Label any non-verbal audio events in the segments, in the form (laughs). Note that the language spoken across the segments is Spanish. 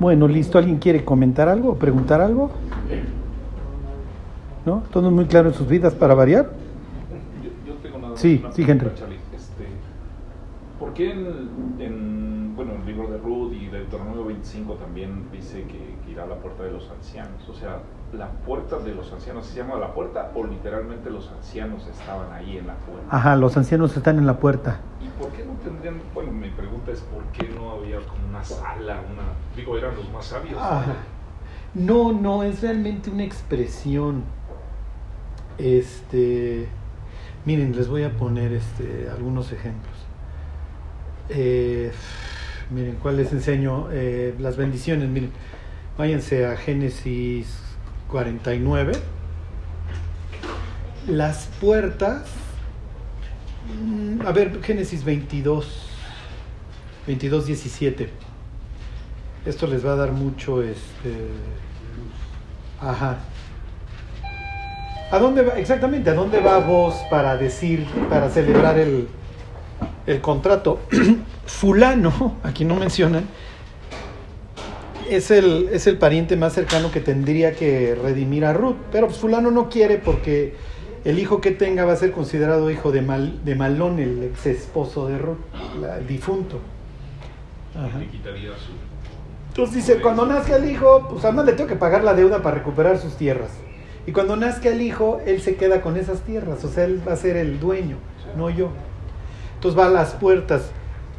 Bueno, listo. ¿Alguien quiere comentar algo o preguntar algo? ¿No? ¿Todo muy claro en sus vidas para variar? Yo, yo tengo una, Sí, una sí. Charlie. Este, ¿Por qué en, en, bueno, el libro de Ruth y Deuteronomio 25 también dice que, que irá a la puerta de los ancianos? O sea, ¿la puerta de los ancianos se llama la puerta o literalmente los ancianos estaban ahí en la puerta? Ajá, los ancianos están en la puerta. ¿Y por qué no tendrían, bueno, mi pregunta es por qué no había como una sala, una, digo, eran los más sabios? Ah, no, no, es realmente una expresión. Este, miren, les voy a poner este, algunos ejemplos. Eh, miren, ¿cuál les enseño? Eh, las bendiciones, miren. Váyanse a Génesis 49. Las puertas. mm, A ver, Génesis 22. 22, 17. Esto les va a dar mucho, este... Ajá. ¿A dónde va? Exactamente, ¿a dónde va vos para decir, para celebrar el, el contrato? (clears throat) Fulano, aquí no mencionan, es el, es el pariente más cercano que tendría que redimir a Ruth. Pero pues fulano no quiere porque el hijo que tenga va a ser considerado hijo de, Mal, de Malón, el ex esposo de Ruth, la- el difunto. Ajá. Le quitaría su... Entonces dice, cuando nazca el hijo, pues además le tengo que pagar la deuda para recuperar sus tierras. Y cuando nazca el hijo, él se queda con esas tierras, o sea, él va a ser el dueño, no yo. Entonces va a las puertas.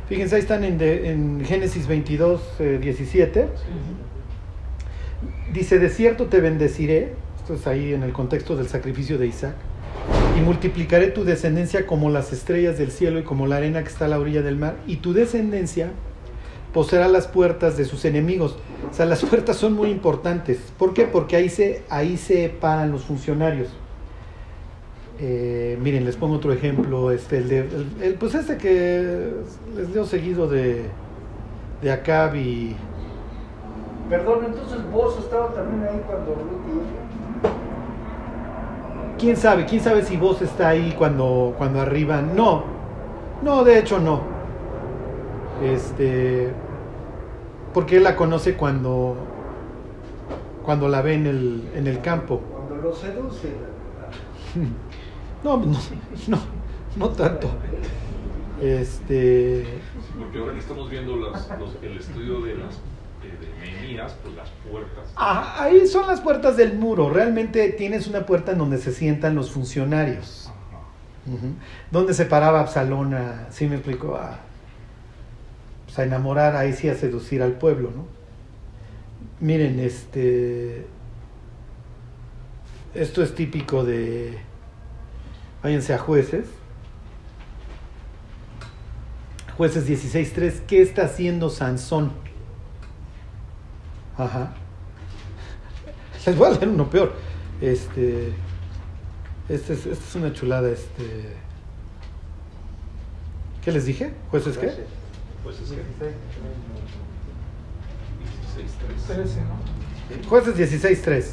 Fíjense, ahí están en, Génesis 22, eh, 17. Dice, de cierto te bendeciré, esto es ahí en el contexto del sacrificio de Isaac, y multiplicaré tu descendencia como las estrellas del cielo y como la arena que está a la orilla del mar, y tu descendencia poseerá las puertas de sus enemigos. O sea, las puertas son muy importantes. ¿Por qué? Porque ahí se, ahí se paran los funcionarios. Eh, miren, les pongo otro ejemplo, este, el de, el- el- pues este que les dio seguido de, de Acab y... Perdón, entonces vos estaba también ahí cuando Ruth. ¿Quién sabe? ¿Quién sabe si vos está ahí cuando, cuando arriban? No, no, de hecho no. Este, porque él la conoce cuando, cuando la ve en el, en el campo. Cuando lo seduce. (laughs) No, no, no, no tanto. Este, porque ahora que estamos viendo las- los- el estudio de las eh, Nehemías, pues las puertas. ah, ahí son las puertas del muro. Realmente tienes una puerta en donde se sientan los funcionarios. Ajá. Ujú. Donde se paraba Absalón a, sí me explico, a, pues, a enamorar, ahí sí a seducir al pueblo, ¿no? Miren, este, esto es típico de, váyanse a jueces, jueces 16.3, ¿qué está haciendo Sansón? Ajá. Les voy a leer uno peor. Este, este es, esta es una chulada, este. ¿Qué les dije? ¿Jueces qué? Es que 16, 13, ¿no? Jueces 16.3.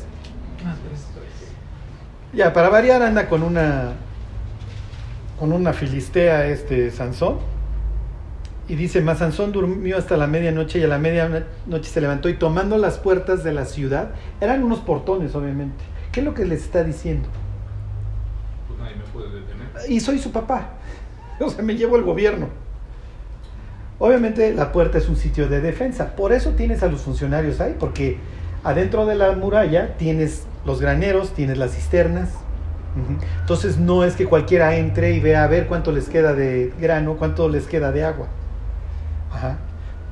Ah, 13. Ya, para variar anda con una con una filistea este Sansón. Y dice, más Sansón durmió hasta la medianoche y a la medianoche se levantó y tomando las puertas de la ciudad, eran unos portones obviamente. ¿Qué es lo que les está diciendo? Pues nadie me puede detener. Y soy su papá. (laughs) O sea, me llevo el gobierno. Obviamente la puerta es un sitio de defensa. Por eso tienes a los funcionarios ahí, porque adentro de la muralla tienes los graneros, tienes las cisternas. Entonces no es que cualquiera entre y vea a ver cuánto les queda de grano, cuánto les queda de agua.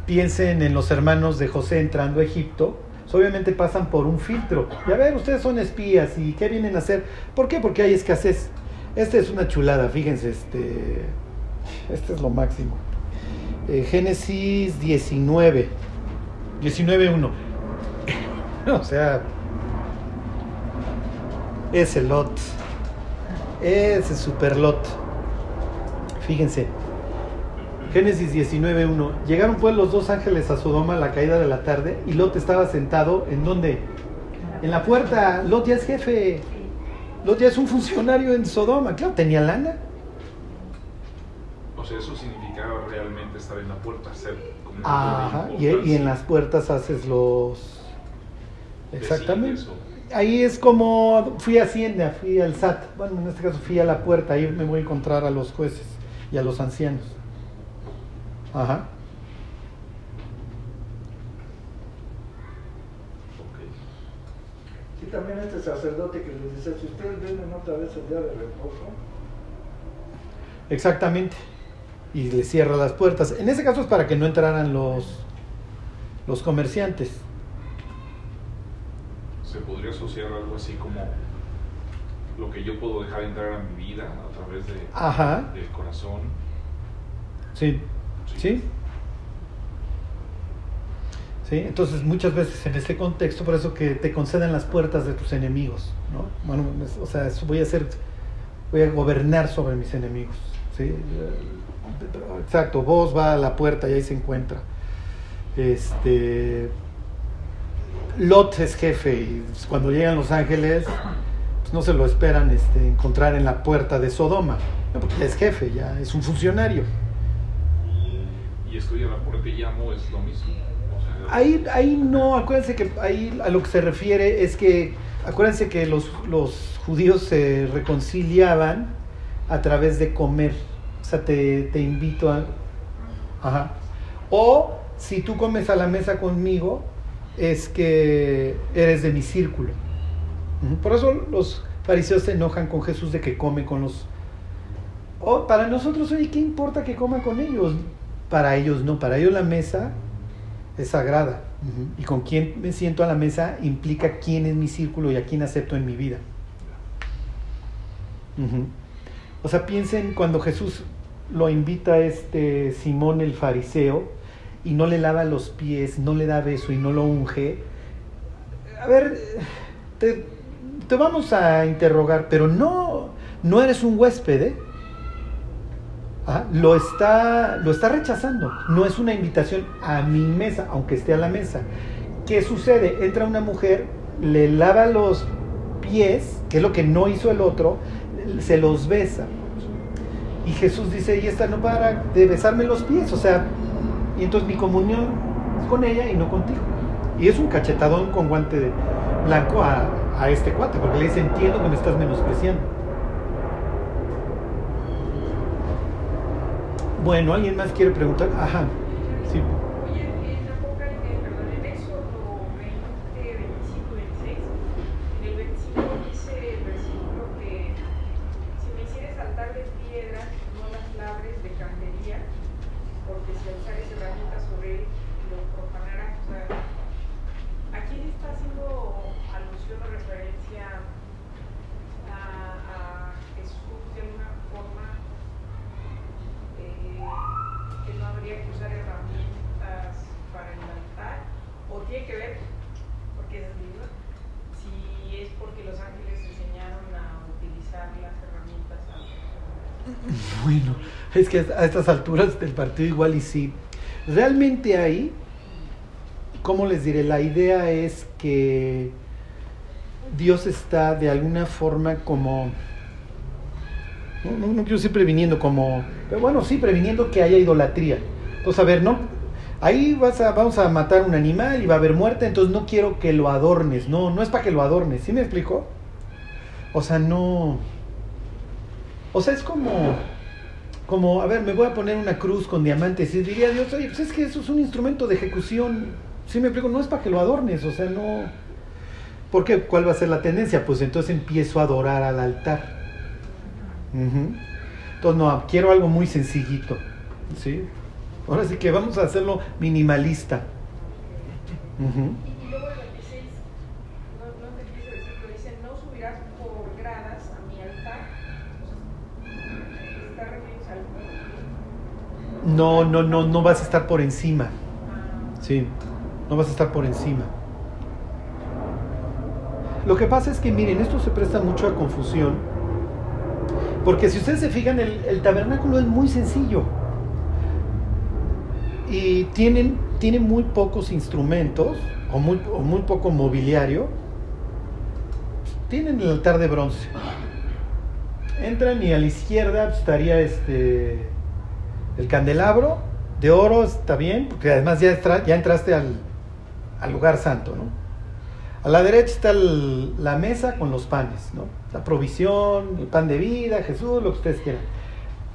Piensen en los hermanos de José entrando a Egipto. Obviamente pasan por un filtro. Y a ver, ustedes son espías y ¿qué vienen a hacer? ¿Por qué? Porque hay escasez. Esta es una chulada, fíjense, este, este es lo máximo. Eh, Génesis 19, 19.1. (laughs) o sea, ese Lot, ese super Lot. Fíjense, Génesis 19.1. Llegaron pues los dos ángeles a Sodoma a la caída de la tarde y Lot estaba sentado en donde? En la puerta. Lot ya es jefe. Lot ya es un funcionario en Sodoma. Claro, tenía lana. O sea, eso significaba realmente estar en la puerta, ser como Ajá, y, y en las puertas haces los... Exactamente. Ahí es como fui a Hacienda, fui al SAT, bueno, en este caso fui a la puerta, ahí me voy a encontrar a los jueces y a los ancianos. Ajá. ok. Sí, también este sacerdote que les dice, si ustedes vienen otra vez el día de reposo, Exactamente. Y le cierra las puertas. En ese caso es para que no entraran los, los comerciantes. Podría asociar algo así como lo que yo puedo dejar entrar a mi vida a través de, Ajá. del corazón. Sí. ¿Sí? ¿Sí? Entonces muchas veces en este contexto, por eso que te conceden las puertas de tus enemigos, ¿no? Bueno, o sea, voy a hacer, voy a gobernar sobre mis enemigos, ¿sí? Eh, Exacto, vos va a la puerta y ahí se encuentra. Este, Lot es jefe y cuando llegan los ángeles, pues, no se lo esperan este, encontrar en la puerta de Sodoma, ¿no? porque ya es jefe, ya es un funcionario. Y estoy a la puerta y llamo es lo mismo. O sea, Ahí, ahí no, acuérdense que ahí a lo que se refiere es que, acuérdense que los, los judíos se reconciliaban a través de comer. O sea, te, te invito a... Ajá. O si tú comes a la mesa conmigo, es que eres de mi círculo. Por eso los fariseos se enojan con Jesús de que come con los... O para nosotros, oye, ¿qué importa que coma con ellos? Para ellos no, para ellos la mesa es sagrada. Y con quién me siento a la mesa implica quién es mi círculo y a quién acepto en mi vida. O sea, piensen cuando Jesús lo invita a este Simón el fariseo y no le lava los pies, no le da beso y no lo unge. A ver, te, vamos a interrogar, pero no, no eres un huésped, ¿eh? Ajá, lo, está, lo está rechazando. No es una invitación a mi mesa, aunque esté a la mesa. ¿Qué sucede? Entra una mujer, le lava los pies, que es lo que no hizo el otro, se los besa. Y Jesús dice, y esta no para de besarme los pies. O sea, y entonces mi comunión es con ella y no contigo. Y es un cachetadón con guante blanco a, a este cuate, porque le dice, entiendo que me estás menospreciando. Bueno, ¿alguien más quiere preguntar? Ajá, sí. Oye, en Apocalipsis, perdón, en Éxodo 20, 25, 26, en el 25 dice el versículo que si me hicieres saltar de piedra, no las labres de candería, porque si alzares herramientas sobre él, lo profanará. O sea, ¿a quién está haciendo alusión o referencia a, a Jesús de alguna forma? eh, que no habría que usar herramientas para el altar o tiene que ver porque es libro si es porque los ángeles enseñaron a utilizar las herramientas a- Bueno, es que a estas alturas del partido igual y sí. Realmente ahí, ¿cómo les diré? La idea es que Dios está de alguna forma como... No, no, quiero decir previniendo como... Pero bueno, sí, previniendo que haya idolatría. Entonces, a ver, no... Ahí vas a, vamos a matar un animal y va a haber muerte, entonces no quiero que lo adornes. No, no es para que lo adornes. ¿Sí me explico? O sea, no... O sea, es como, como, a ver, me voy a poner una cruz con diamantes y diría Dios, oye, pues es que eso es un instrumento de ejecución. Sí me explico, no es para que lo adornes, o sea, no... ¿Por qué? ¿Cuál va a ser la tendencia? Pues entonces empiezo a adorar al altar. Entonces, no, quiero algo muy sencillito, ¿sí? Ahora sí que vamos a hacerlo minimalista. Y, y luego el 26 no, no entendí ese versículo dice no subirás por gradas a mi altar Entonces, está refiriéndose al No, no, no, no vas a estar por encima. Sí, no vas a estar por encima. Lo que pasa es que, miren, esto se presta mucho a confusión. Porque si ustedes se fijan, el, el tabernáculo es muy sencillo. Y tienen, tiene muy pocos instrumentos, o muy, o muy poco mobiliario. Tienen el altar de bronce. Entran y a la izquierda estaría este, el candelabro De oro está bien, porque además ya, entraste al, al lugar santo, ¿no? A la derecha está la mesa con los panes, ¿no? La provisión, el pan de vida, Jesús, lo que ustedes quieran.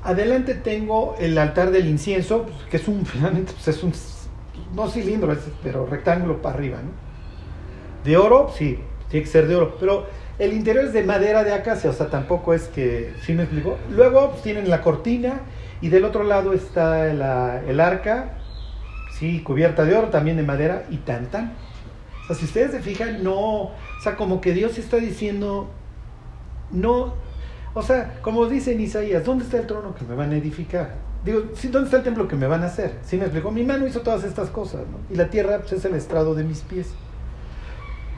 Adelante tengo el altar del incienso, pues, que es un, (laughs) finalmente, pues, es un, no cilindro, pero rectángulo para arriba, ¿no? De oro, sí, tiene que ser de oro, pero el interior es de madera de acacia, o sea, tampoco es que, ¿sí me explico? Luego pues, tienen la cortina y del otro lado está la- el arca, sí, cubierta de oro, también de madera y tan tan. O sea, si ustedes se fijan, no, o sea, como que Dios está diciendo, no, o sea, como dice en Isaías, ¿dónde está el trono que me van a edificar? Digo, ¿dónde está el templo que me van a hacer? Sí me explico, mi mano hizo todas estas cosas, ¿no? Y la tierra pues, es el estrado de mis pies.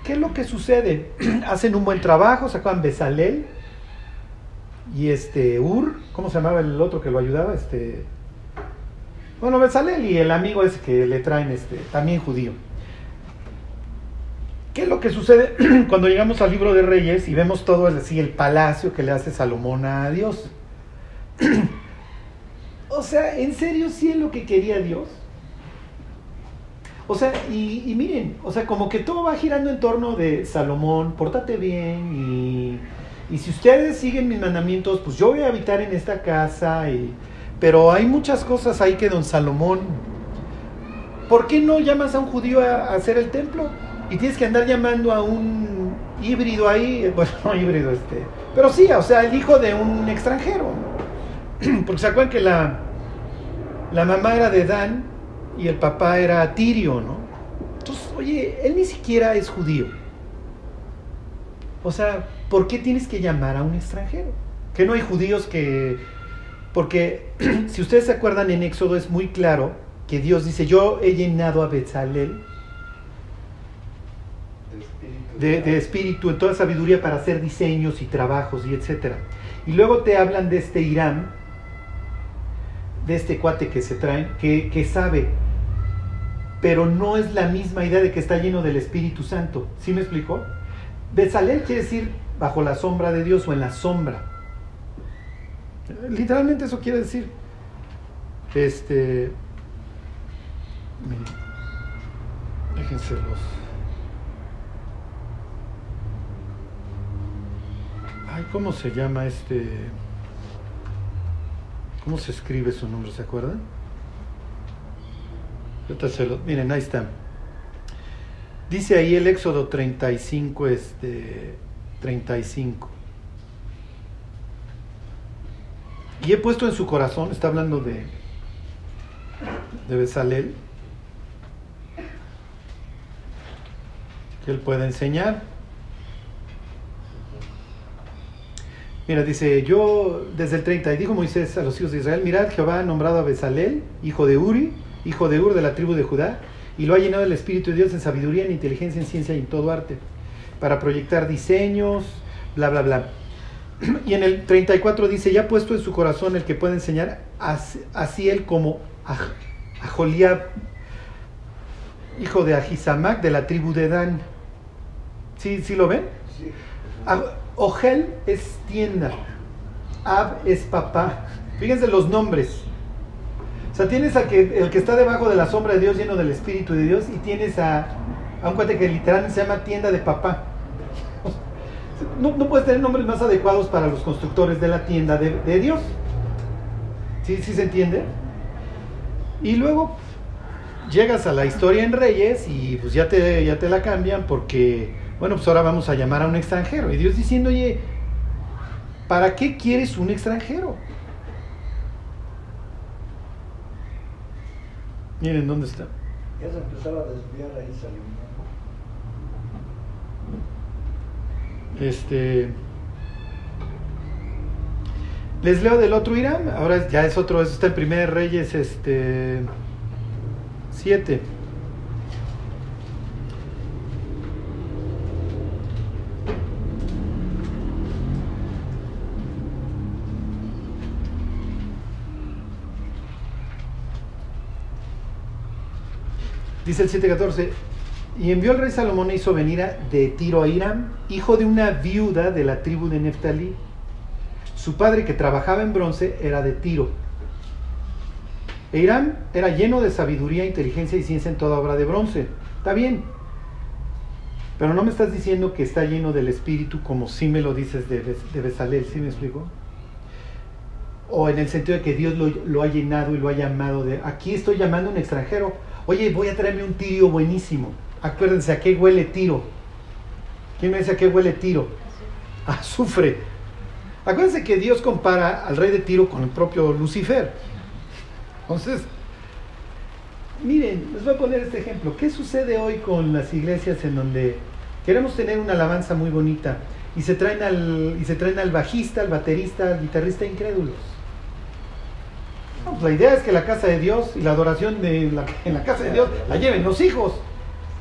¿Qué es lo que sucede? (clears throat) Hacen un buen trabajo, sacan Besalel y este Ur, ¿cómo se llamaba el otro que lo ayudaba? Este, bueno, Besalel y el amigo ese que le traen, este, también judío. ¿Qué es lo que sucede (clears throat) cuando llegamos al libro de Reyes y vemos todo así, el palacio que le hace Salomón a Dios? (clears throat) o sea, ¿en serio sí es lo que quería Dios? O sea, y, y miren, o sea, como que todo va girando en torno de Salomón, pórtate bien y, y si ustedes siguen mis mandamientos, pues yo voy a habitar en esta casa, y, pero hay muchas cosas ahí que don Salomón, ¿por qué no llamas a un judío a, hacer el templo? Y tienes que andar llamando a un híbrido ahí, (laughs) bueno, no híbrido este, pero sí, o sea, el hijo de un extranjero. (clears throat) Porque se acuerdan que la, la mamá era de Dan y el papá era Tirio, ¿no? Entonces, oye, él ni siquiera es judío. O sea, ¿por qué tienes que llamar a un extranjero? Que no hay judíos que... Porque (clears throat) si ustedes se acuerdan en Éxodo es muy claro que Dios dice, yo he llenado a Bezalel De espíritu. de, de espíritu, en toda sabiduría para hacer diseños y trabajos y etcétera. Y luego te hablan de este Irán, de este cuate que se traen, que, que sabe, pero no es la misma idea de que está lleno del Espíritu Santo. ¿Sí me explicó? Bezalel quiere decir bajo la sombra de Dios o en la sombra. Literalmente eso quiere decir. Este. miren, Déjense los. Ay, ¿cómo se llama este? ¿Cómo se escribe su nombre? ¿Se acuerdan? Miren, ahí está. Dice ahí el Éxodo 35, este, 35. Y he puesto en su corazón, está hablando de, de Bezalel, que él puede enseñar. Mira, dice, yo desde el 30, y dijo Moisés a los hijos de Israel, mirad, Jehová ha nombrado a Bezalel, hijo de Uri, hijo de Ur de la tribu de Judá, y lo ha llenado el Espíritu de Dios en sabiduría, en inteligencia, en ciencia y en todo arte, para proyectar diseños, bla, bla, bla. Y en el 34 dice, ya ha puesto en su corazón el que puede enseñar, así, así él como a, a Joliab, hijo de Ahisamac, de la tribu de Dan. ¿Sí, sí lo ven? Sí. Ogel es tienda. Ab es papá. Fíjense los nombres. O sea, tienes al que, el que está debajo de la sombra de Dios, lleno del Espíritu de Dios, y tienes a, a un cuate que literalmente se llama tienda de papá. No, puedes tener nombres más adecuados para los constructores de la tienda de, Dios. ¿Sí, ¿Sí se entiende? Y luego llegas a la historia en Reyes y pues ya te, ya te la cambian porque, bueno, pues ahora vamos a llamar a un extranjero. Y Dios diciendo, oye, ¿para qué quieres un extranjero? Miren dónde está. Ya se empezaba a desviar ahí Salomón. Este. Les leo del otro Irán. Ahora ya es otro. Eso está en Primer Reyes, este. 7. Dice el 7.14, y envió el rey Salomón e hizo venir de Tiro a Hiram, hijo de una viuda de la tribu de Neftalí. Su padre, que trabajaba en bronce, era de Tiro. E era lleno de sabiduría, inteligencia y ciencia en toda obra de bronce. Está bien. Pero no me estás diciendo que está lleno del espíritu como sí me lo dices de, de Besalel, ¿sí me explico? O en el sentido de que Dios lo, lo ha llenado y lo ha llamado de... Aquí estoy llamando a un extranjero. Oye, voy a traerme un tirio buenísimo. Acuérdense, ¿a qué huele tiro? ¿Quién me dice a qué huele tiro? Azufre. Acuérdense que Dios compara al rey de Tiro con el propio Lucifer. Entonces, miren, les voy a poner este ejemplo. ¿Qué sucede hoy con las iglesias en donde queremos tener una alabanza muy bonita y se traen al, y se traen al bajista, al baterista, al guitarrista incrédulos? No, pues la idea es que la casa de Dios y la adoración de la, en la casa de Dios la lleven los hijos,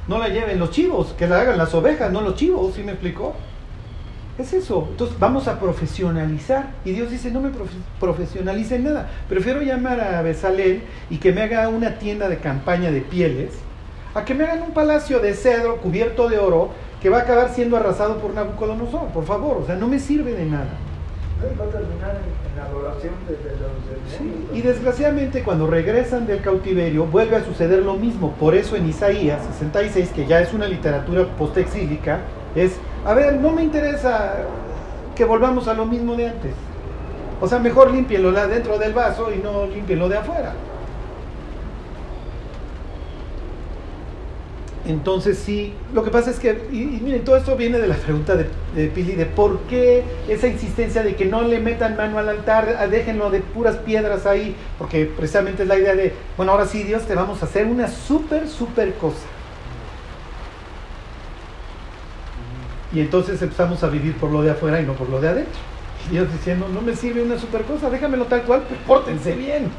no la lleven los chivos, que la hagan las ovejas, no los chivos, ¿sí me explicó? Es eso. Entonces vamos a profesionalizar. Y Dios dice, no me profe- profesionalice nada. Prefiero llamar a Besalel y que me haga una tienda de campaña de pieles, a que me hagan un palacio de cedro cubierto de oro que va a acabar siendo arrasado por Nabucodonosor. Por favor, o sea, no me sirve de nada. Terminar en adoración desde los Sí, demonios. Y desgraciadamente cuando regresan del cautiverio vuelve a suceder lo mismo. Por eso en Isaías 66, que ya es una literatura postexílica, es, a ver, no me interesa que volvamos a lo mismo de antes. O sea, mejor límpienlo dentro del vaso y no límpienlo de afuera. Entonces sí, lo que pasa es que, y, miren, todo esto viene de la pregunta de, de Pili, de por qué esa insistencia de que no le metan mano al altar, ah, déjenlo de puras piedras ahí, porque precisamente es la idea de, bueno, ahora sí Dios, te vamos a hacer una súper, súper cosa. Y entonces empezamos a vivir por lo de afuera y no por lo de adentro. Y Dios diciendo, no me sirve una super cosa, déjamelo tal cual, pero pórtense bien. (laughs)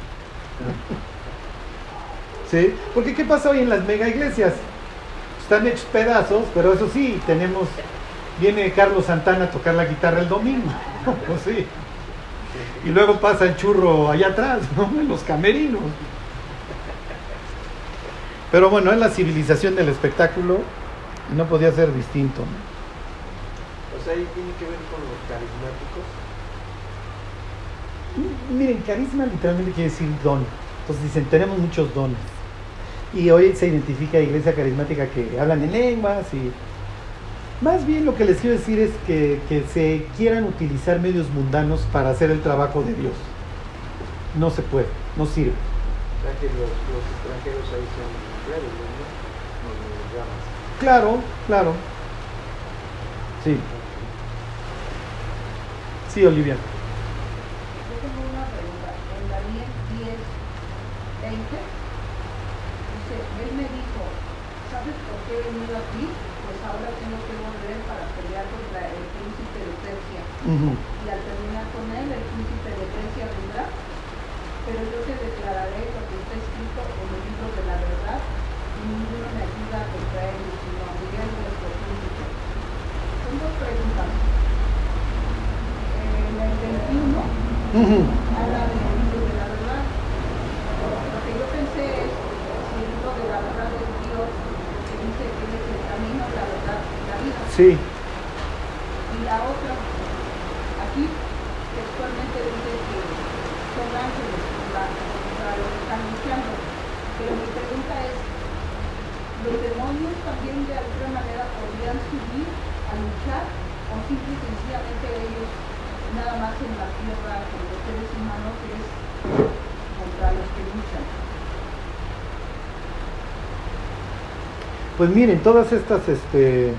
¿Sí? Porque ¿qué pasa hoy en las mega iglesias? Están hechos pedazos, pero eso sí, tenemos, viene Carlos Santana a tocar la guitarra el domingo, (laughs) pues sí. Y luego pasa el churro allá atrás, ¿no? En (laughs) los camerinos. Pero bueno, es la civilización del espectáculo, y no podía ser distinto. ¿no? O sea, ahí tiene que ver con los carismáticos. Miren, carisma literalmente quiere decir don. Entonces dicen, tenemos muchos dones. Y hoy se identifica iglesia carismática que hablan en lenguas y... Más bien lo que les quiero decir es que, que se quieran utilizar medios mundanos para hacer el trabajo de Dios. No se puede, no sirve. O sea, que los, los extranjeros ahí son llamas. Claro, claro. Sí, sí, Olivia. Yo tengo una pregunta. En Daniel 10, 20, dice, él me dijo, ¿sabes por qué he venido aquí? Pues ahora tengo que volver para pelear contra el príncipe de Persia. Y al terminar con él, el príncipe de Persia vendrá. Pero yo te declararé lo que está escrito en el libro de la verdad, y ninguno me ayuda contra él, sino a Miguel nuestro príncipe. Son dos preguntas. En el 21, Ujú. habla del libro de la verdad. Lo que yo pensé es si el libro de la verdad es Dios, que dice que Él es el camino, la verdad y la vida. Sí, Y la otra, aquí textualmente dice que son ángeles para, los que están luchando. Pero mi pregunta es, ¿los demonios también de alguna manera podrían subir a luchar o simple y sencillamente ellos nada más en la tierra con los seres humanos es contra los que luchan? Pues miren, todas estas, este,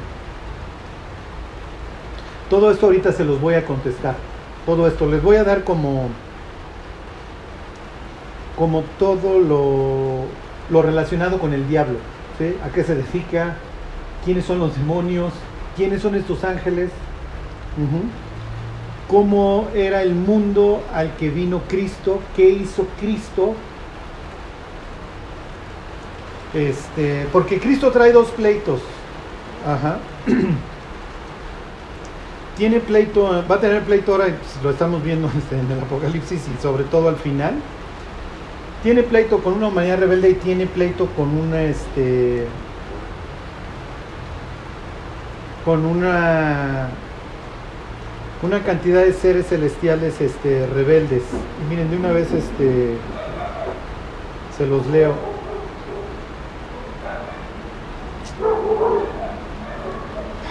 todo esto ahorita se los voy a contestar. Todo esto les voy a dar como, como todo lo, lo relacionado con el diablo, ¿sí? A qué se dedica, quiénes son los demonios, quiénes son estos ángeles, cómo era el mundo al que vino Cristo, qué hizo Cristo este, porque Cristo trae dos pleitos. Ajá. (clears throat) Tiene pleito, va a tener pleito ahora, pues, lo estamos viendo (laughs) este, en el Apocalipsis y sobre todo al final. Tiene pleito con una humanidad rebelde y tiene pleito con una, este, con una, una cantidad de seres celestiales, este, rebeldes. Miren, de una vez, este, Se los leo.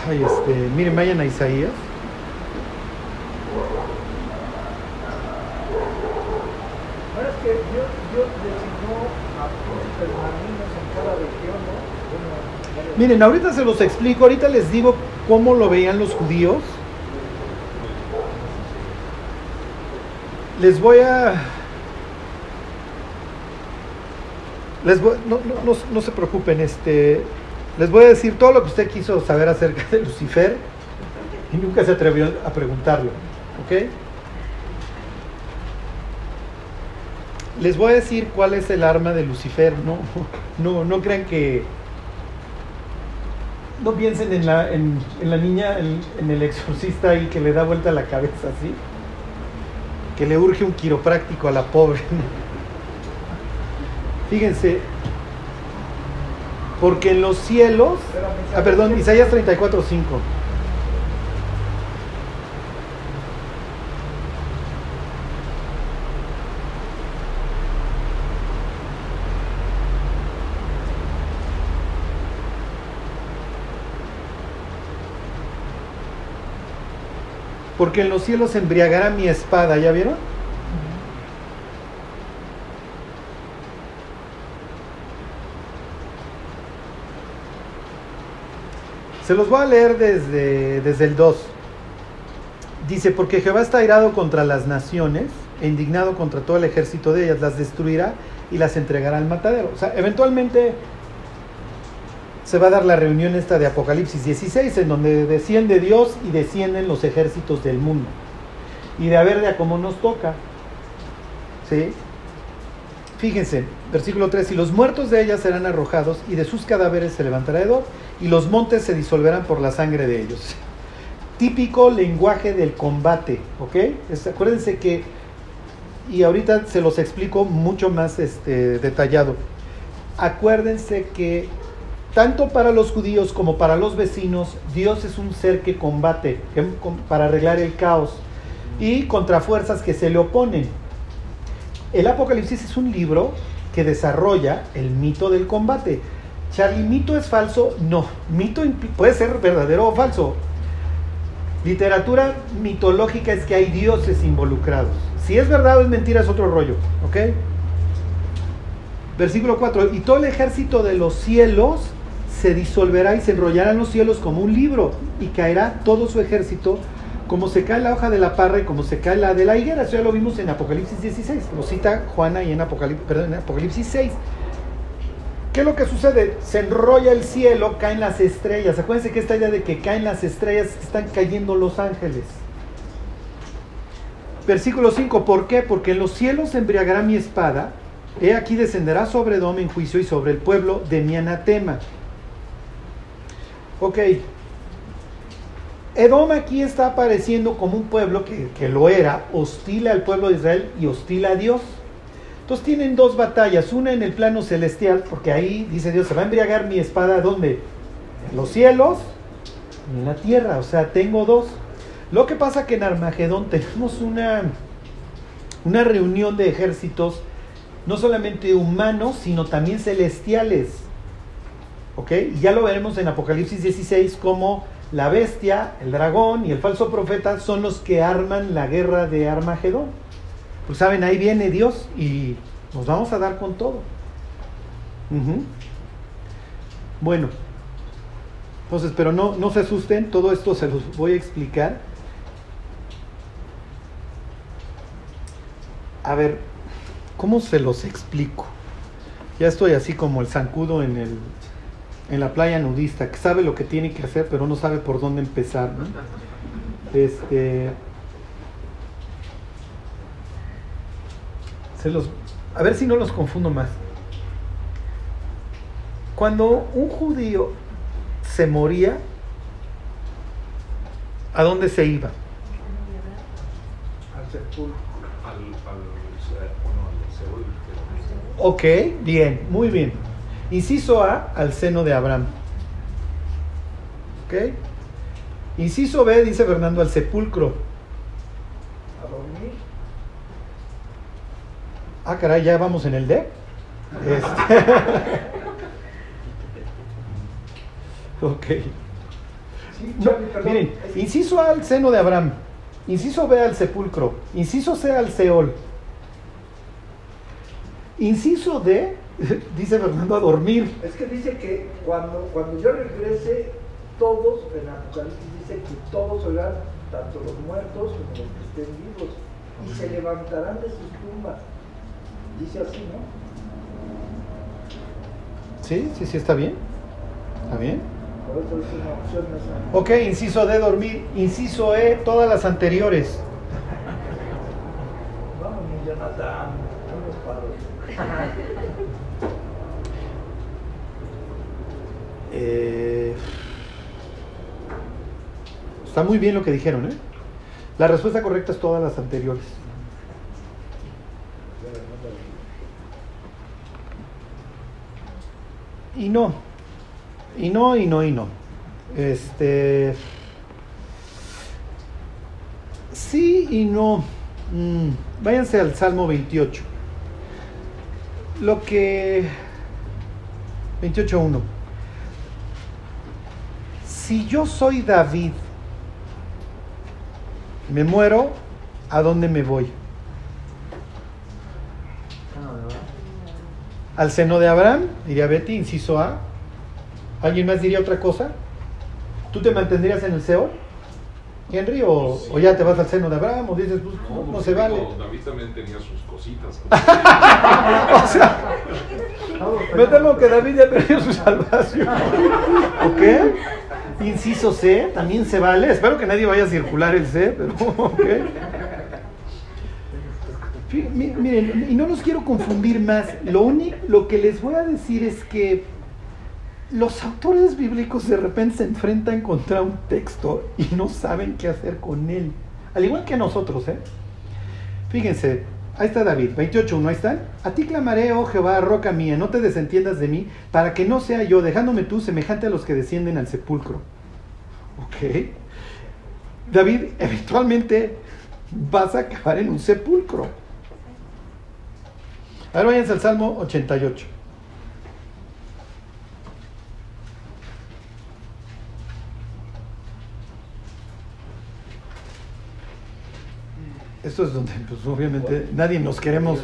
Ay, este, miren, vayan a Isaías. Bueno, es que Dios, Dios designó a príncipes marinos en cada región, ¿no? Bueno, varias- Miren, ahorita se los explico, ahorita les digo cómo lo veían los judíos. Les voy a... Les voy- no, no- no- no se preocupen, este, les voy a decir todo lo que usted quiso saber acerca de Lucifer y nunca se atrevió a preguntarlo, ¿ok? Les voy a decir cuál es el arma de Lucifer, no, no, no crean que, no piensen en la, en, en la niña, en, en el exorcista ahí que le da vuelta la cabeza así. Que le urge un quiropráctico a la pobre. Fíjense, porque en los cielos, ah, perdón, Isaías 34, 5. Porque en los cielos embriagará mi espada, ¿ya vieron? Se los voy a leer desde, desde el 2. Dice, porque Jehová está airado contra las naciones e indignado contra todo el ejército de ellas, las destruirá y las entregará al matadero. O sea, eventualmente se va a dar la reunión esta de Apocalipsis 16, en donde desciende Dios y descienden los ejércitos del mundo. Y de a ver de a cómo nos toca. ¿Sí? Fíjense, versículo 3, y los muertos de ellas serán arrojados, y de sus cadáveres se levantará hedor, y los montes se disolverán por la sangre de ellos. Típico lenguaje del combate, ¿ok? Acuérdense que, y ahorita se los explico mucho más este, detallado. Acuérdense que tanto para los judíos como para los vecinos, Dios es un ser que combate para arreglar el caos y contra fuerzas que se le oponen. El Apocalipsis es un libro que desarrolla el mito del combate. Charlie, ¿mito es falso? No. Mito puede ser verdadero o falso. Literatura mitológica es que hay dioses involucrados. Si es verdad o es mentira es otro rollo, ¿ok? Versículo 4. Y todo el ejército de los cielos se disolverá y se enrollará en los cielos como un libro y caerá todo su ejército como se cae la hoja de la parra y como se cae la de la higuera. Eso ya lo vimos en Apocalipsis 16. Lo cita Juana y en Apocalipsis, perdón, en Apocalipsis 6. ¿Qué es lo que sucede? Se enrolla el cielo, caen las estrellas. Acuérdense que esta idea de que caen las estrellas, están cayendo los ángeles. Versículo 5, ¿por qué? Porque en los cielos embriagará mi espada, he aquí descenderá sobre Edom en juicio y sobre el pueblo de mi anatema. Ok, Edom aquí está apareciendo como un pueblo que, que lo era, hostil al pueblo de Israel y hostil a Dios. Entonces tienen dos batallas, una en el plano celestial, porque ahí dice Dios, se va a embriagar mi espada, ¿dónde? En los cielos y en la tierra, o sea, tengo dos. Lo que pasa que en Armagedón tenemos una, una reunión de ejércitos, no solamente humanos, sino también celestiales. ¿Ok? Y ya lo veremos en Apocalipsis 16 como la bestia, el dragón y el falso profeta son los que arman la guerra de Armagedón. Pues saben, ahí viene Dios y nos vamos a dar con todo. Bueno, entonces, pero no, no se asusten, todo esto se los voy a explicar. A ver, ¿cómo se los explico? Ya estoy así como el zancudo en, el, en la playa nudista, que sabe lo que tiene que hacer, pero no sabe por dónde empezar. ¿no? Este, se los, a ver si no los confundo más. Cuando un judío se moría, ¿a dónde se iba? Al sepulcro. Al, Ok, bien, muy bien. Inciso A, al seno de Abraham. Ok. Inciso B, dice Fernando, al sepulcro. A dormir. Ah, caray, ya vamos en el D. Este... (laughs) ok. No, miren, inciso A al seno de Abraham, inciso B al sepulcro, inciso C al Seol, inciso D, (laughs) dice Fernando, a dormir. Es que dice que cuando, cuando yo regrese, todos, en Apocalipsis dice que todos oirán, tanto los muertos como los que estén vivos, y se levantarán de sus tumbas. Dice así, ¿no? Sí, sí, sí, está bien. ¿Está bien? Por eso es una opción esa. Ok, inciso D, dormir. Inciso E, todas las anteriores. (laughs) Vamos, mi Jonathan, unos paros. (laughs) Eh, está muy bien lo que dijeron, ¿eh? La respuesta correcta es todas las anteriores. Y no. Y no, y no, y no. Este. Sí y no. Mm, váyanse al Salmo 28. Lo que. 28.1. Si yo soy David, me muero, ¿a dónde me voy? Al seno de Abraham, diría Betty, inciso A. ¿Alguien más diría otra cosa? ¿Tú te mantendrías en el Seol, Henry? ¿O, o ya te vas al seno de Abraham? ¿O dices, pues, no, no se digo, vale? David también tenía sus cositas. (laughs) O sea, me temo que David ya perdió su salvación. (laughs) ¿Ok? Inciso C, también se vale. Espero que nadie vaya a circular el C, pero (laughs) ok. Fí- mi- Miren, y no los quiero confundir más. Lo único, lo que les voy a decir es que los autores bíblicos de repente se enfrentan contra un texto y no saben qué hacer con él. Al igual que nosotros, ¿eh? Fíjense, ahí está David, 28, ¿no ahí están? A ti clamaré, oh Jehová, roca mía, no te desentiendas de mí, para que no sea yo, dejándome tú semejante a los que descienden al sepulcro. Ok. David, (laughs) eventualmente vas a acabar en un sepulcro. A ver, váyanse al Salmo 88. Esto es donde, pues obviamente, nadie nos queremos,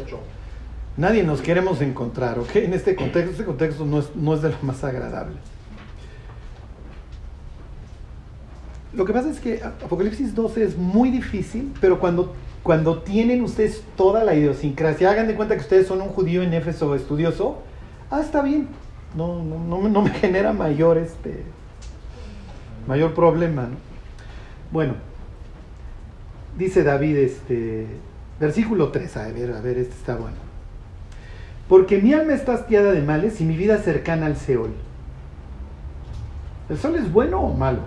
nadie nos queremos encontrar, ¿ok? En este contexto, este contexto no es, no es de lo más agradable. Lo que pasa es que Apocalipsis 12 es muy difícil, pero cuando, cuando tienen ustedes toda la idiosincrasia, hagan de cuenta que ustedes son un judío en Éfeso estudioso, ah, está bien, no, no, no, me- no me genera mayor, este, mayor problema, ¿no? Bueno, dice David, este, versículo 3, a ver, a ver, este está bueno. Porque mi alma está hastiada de males y mi vida cercana al Seol. ¿El sol es bueno o malo?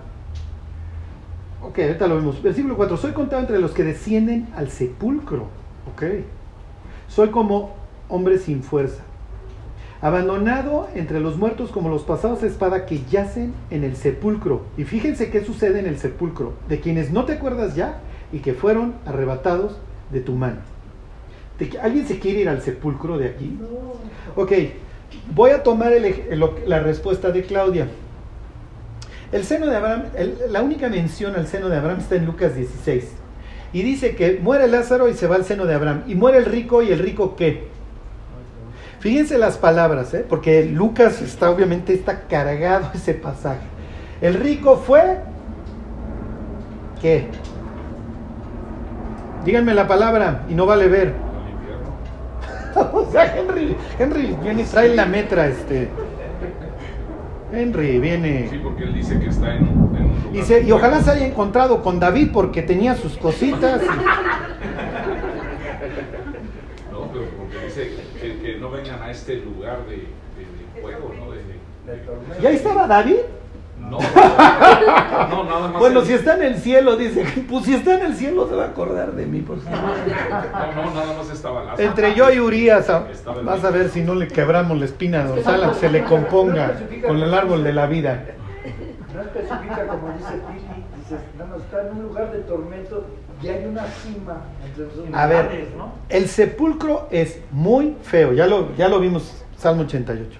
Ok, ahorita lo vemos. Versículo 4. Soy contado entre los que descienden al sepulcro. Ok. Soy como hombre sin fuerza. Abandonado entre los muertos como los pasados de espada que yacen en el sepulcro. Y fíjense qué sucede en el sepulcro. De quienes no te acuerdas ya y que fueron arrebatados de tu mano. ¿De que- ¿Alguien se quiere ir al sepulcro de aquí? Ok, voy a tomar el ej- el- la respuesta de Claudia. El seno de Abraham, el- la única mención al seno de Abraham está en Lucas 16. Y dice que muere Lázaro y se va al seno de Abraham. Y muere el rico y el rico qué? Fíjense las palabras, ¿eh? porque Lucas está obviamente está cargado (laughs) ese pasaje. El rico fue ¿qué? Díganme la palabra y no vale ver. (laughs) O sea, Henry, Henry viene y trae la metra, este. Henry viene. Sí, porque él dice que está en, en un lugar. Y, se- y ojalá se haya encontrado con David porque tenía sus cositas. (laughs) No, pero porque dice que, que no vengan a este lugar de, de, de fuego, ¿no? De. ¿Y ahí estaba David? No, no, nada más. Bueno, si está en el cielo, dice, (laughs) pues si está en el cielo se va a acordar de mí. Por favor. No, no, nada más estaba Lázaro. Entre yo y Urias, a- vas a ver si no le quebramos la espina dorsal, aunque se le componga con el árbol de la vida. No especifica como dice Pili, dices, nada más está en un lugar de tormento y hay una cima entre los dos. A ver, el sepulcro es muy feo, ya lo, ya lo vimos Salmo 88.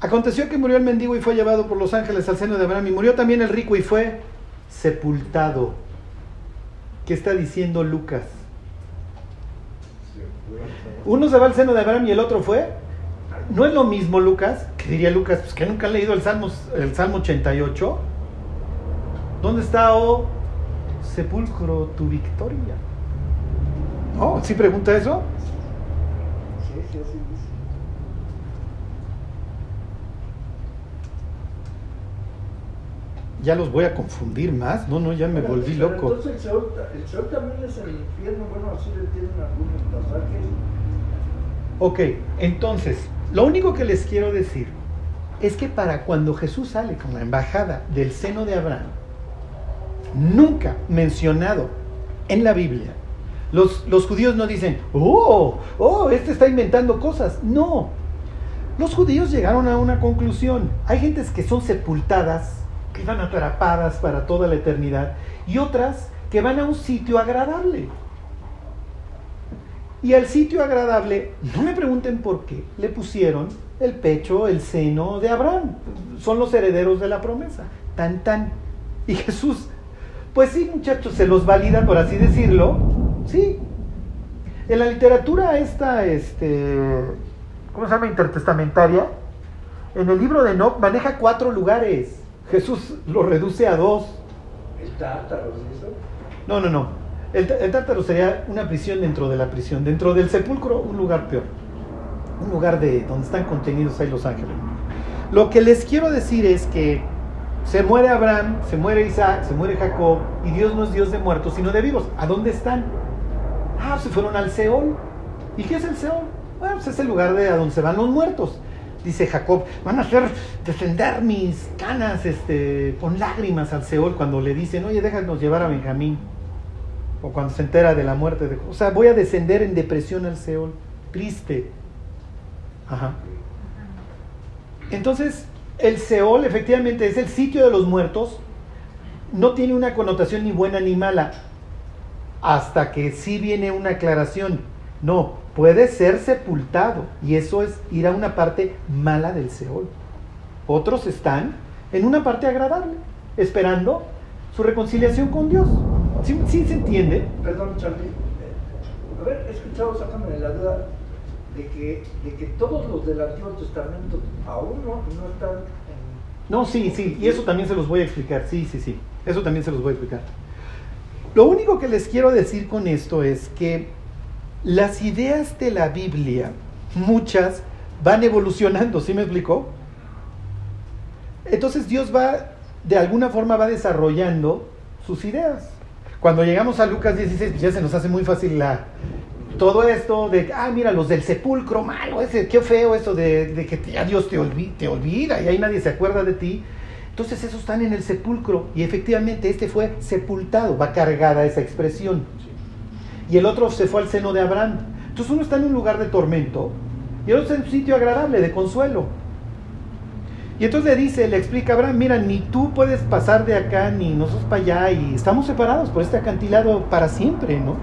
Aconteció que murió el mendigo y fue llevado por los ángeles al seno de Abraham y murió también el rico y fue sepultado. ¿Qué está diciendo Lucas? Uno se va al seno de Abraham y el otro fue. No es lo mismo, Lucas, que diría Lucas, pues que nunca ha leído el Salmo, el Salmo 88. ¿Dónde está, oh sepulcro, tu victoria? Oh, ¿sí pregunta eso? Sí, sí, así dice. Ya los voy a confundir más. No, no, ya me Pero- volví pero loco. Entonces el Seol, el Seol también es el infierno, bueno, así le tienen algunos pasajes. Ok, entonces, lo único que les quiero decir es que para cuando Jesús sale con la embajada del seno de Abraham, nunca mencionado en la Biblia, los, los judíos no dicen, oh, oh, este está inventando cosas. No, los judíos llegaron a una conclusión. Hay gentes que son sepultadas, que van atrapadas para toda la eternidad, y otras que van a un sitio agradable. Y al sitio agradable, no me pregunten por qué, le pusieron el pecho, el seno de Abraham. Son los herederos de la promesa. Tan, tan. Y Jesús, pues sí, muchachos, se los valida, por así decirlo. Sí. En la literatura esta, este, ¿cómo se llama? Intertestamentaria. En el libro de Enoch maneja cuatro lugares. Jesús lo reduce a dos. El tártaro, ¿sí eso? No, no, no. El tártaro sería una prisión dentro de la prisión. Dentro del sepulcro, un lugar peor. Un lugar de donde están contenidos ahí los ángeles. Lo que les quiero decir es que se muere Abraham, se muere Isaac, se muere Jacob, y Dios no es Dios de muertos, sino de vivos. ¿A dónde están? Ah, se fueron al Seol. ¿Y qué es el Seol? Bueno, pues es el lugar de a donde se van los muertos. Dice Jacob, van a hacer descender mis canas este, con lágrimas al Seol cuando le dicen, oye, déjanos llevar a Benjamín. O cuando se entera de la muerte de... O sea, voy a descender en depresión al Seol. Triste. Ajá. Entonces, el Seol efectivamente es el sitio de los muertos. No tiene una connotación ni buena ni mala. Hasta que sí viene una aclaración. No, puede ser sepultado. Y eso es ir a una parte mala del Seol. Otros están en una parte agradable, esperando su reconciliación con Dios. ¿Sí, sí se entiende? Perdón, Charlie. A ver, he escuchado, sácame la duda, de que, de que todos los del Antiguo Testamento aún no, no están en... No, sí, sí, y eso también se los voy a explicar, sí, sí, sí, eso también se los voy a explicar. Lo único que les quiero decir con esto es que las ideas de la Biblia, muchas, van evolucionando, ¿sí me explicó? Entonces Dios va, de alguna forma va desarrollando sus ideas. Cuando llegamos a Lucas 16, pues ya se nos hace muy fácil todo esto de, ah, mira, los del sepulcro, malo, qué feo eso de, de que ya Dios te, olvi- te olvida y ahí nadie se acuerda de ti. Entonces esos están en el sepulcro y efectivamente este fue sepultado, va cargada esa expresión. Y el otro se fue al seno de Abraham. Entonces uno está en un lugar de tormento y el otro en un sitio agradable, de consuelo. Y entonces le dice, le explica a Abraham, mira, ni tú puedes pasar de acá, ni nosotros para allá, y estamos separados por este acantilado para siempre, ¿no?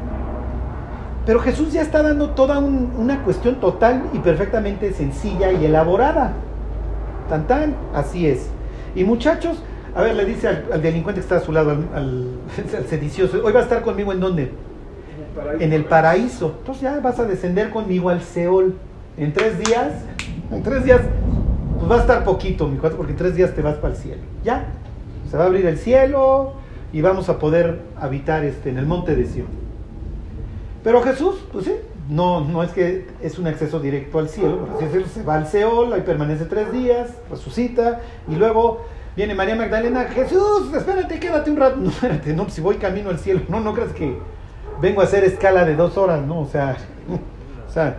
Pero Jesús ya está dando toda un- una cuestión total y perfectamente sencilla y elaborada. Tan tan, así es. Y muchachos, a ver, le dice al, delincuente que está a su lado, al- (laughs) al sedicioso, hoy va a estar conmigo en dónde? En el paraíso. Entonces ya vas a descender conmigo al Seol. En tres días, en tres días, pues va a estar poquito, mi cuate, porque en tres días te vas para el cielo. Ya, se va a abrir el cielo y vamos a poder habitar este, en el monte de Sion. Pero Jesús, pues sí, no, no es que es un acceso directo al cielo, se va al Seol, ahí permanece tres días, resucita, y luego viene María Magdalena, Jesús, espérate, quédate un rato. (laughs) No, espérate, no, si voy camino al cielo, no, no creas que vengo a hacer escala de dos horas, no, o sea, o sea,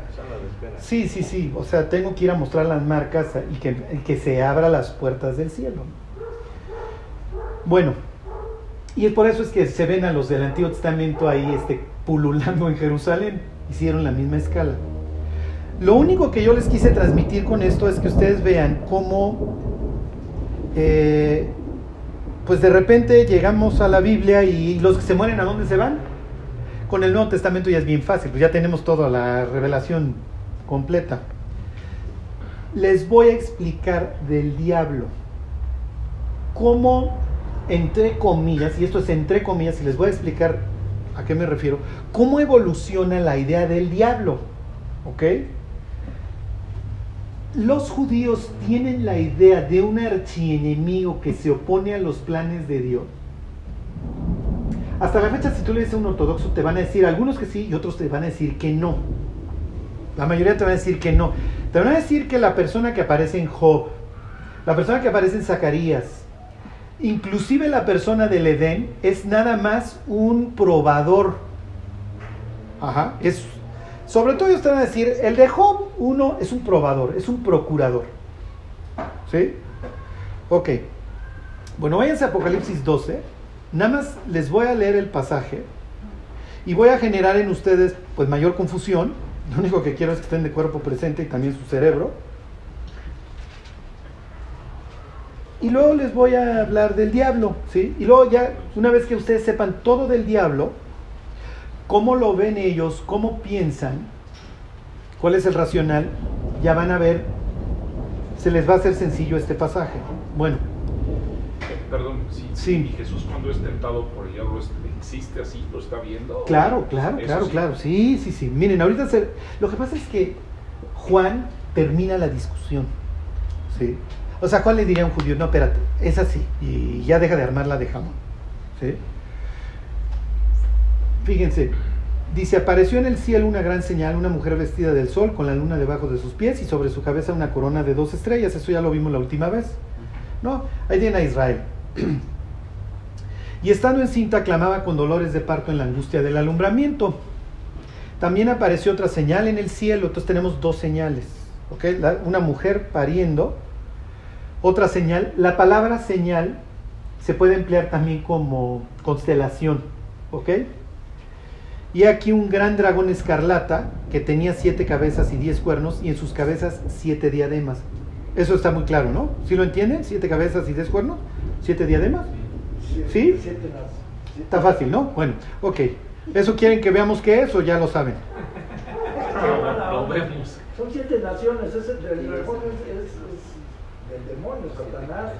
sí, sí, sí, o sea, tengo que ir a mostrar las marcas y que, y que se abra las puertas del cielo. Bueno, y es por eso es que se ven a los del Antiguo Testamento ahí este, pululando en Jerusalén. Hicieron la misma escala. Lo único que yo les quise transmitir con esto es que ustedes vean cómo, eh, pues de repente llegamos a la Biblia y los que se mueren, ¿a dónde se van? Con el Nuevo Testamento ya es bien fácil, pues ya tenemos toda la revelación completa. les voy a explicar del diablo. Cómo, entre comillas, y esto es entre comillas, y les voy a explicar a qué me refiero, cómo evoluciona la idea del diablo. ¿Ok? Los judíos tienen la idea de un archienemigo que se opone a los planes de Dios. Hasta la fecha, si tú le dices a un ortodoxo, te van a decir, algunos que sí y otros te van a decir que no. La mayoría te van a decir que no. Te van a decir que la persona que aparece en Job, la persona que aparece en Zacarías, inclusive la persona del Edén, es nada más un probador. Ajá. Es, sobre todo ellos te van a decir, el de Job, uno es un probador, es un procurador. ¿Sí? Ok. Bueno, váyanse a Apocalipsis 12. Nada más les voy a leer el pasaje y voy a generar en ustedes pues mayor confusión. Lo único que quiero es que estén de cuerpo presente y también su cerebro. Y luego les voy a hablar del diablo, ¿sí? Y luego ya, una vez que ustedes sepan todo del diablo, cómo lo ven ellos, cómo piensan, cuál es el racional, ya van a ver, se les va a hacer sencillo este pasaje. Bueno, Perdón, sí. Sí. ¿Y Jesús cuando es tentado por el diablo existe así? ¿Lo está viendo? Claro, claro, claro, sí. claro. Sí, sí, sí. Miren, ahorita se- lo que pasa es que Juan termina la discusión. ¿Sí? O sea, Juan le diría a un judío, no, espérate, es así. Y ya deja de armarla de jamón. ¿Sí? Fíjense, dice, apareció en el cielo una gran señal, una mujer vestida del sol con la luna debajo de sus pies y sobre su cabeza una corona de dos estrellas. Eso ya lo vimos la última vez. ¿No? Ahí tiene a Israel. (clears throat) Y estando encinta clamaba con dolores de parto en la angustia del alumbramiento. También apareció otra señal en el cielo, entonces tenemos dos señales. una mujer pariendo, otra señal. La palabra señal se puede emplear también como constelación. Y aquí un gran dragón escarlata que tenía siete cabezas y diez cuernos y en sus cabezas siete diademas. Eso está muy claro, ¿no? ¿Sí lo entienden? Siete cabezas y diez cuernos, siete diademas. ¿Sí? Siete nas- siete- Está fácil, ¿no? Bueno, ok. ¿Eso quieren que veamos qué es o ya lo saben? Lo vemos. Son siete naciones, ese, el dragón es, es, es del demonio, Satanás.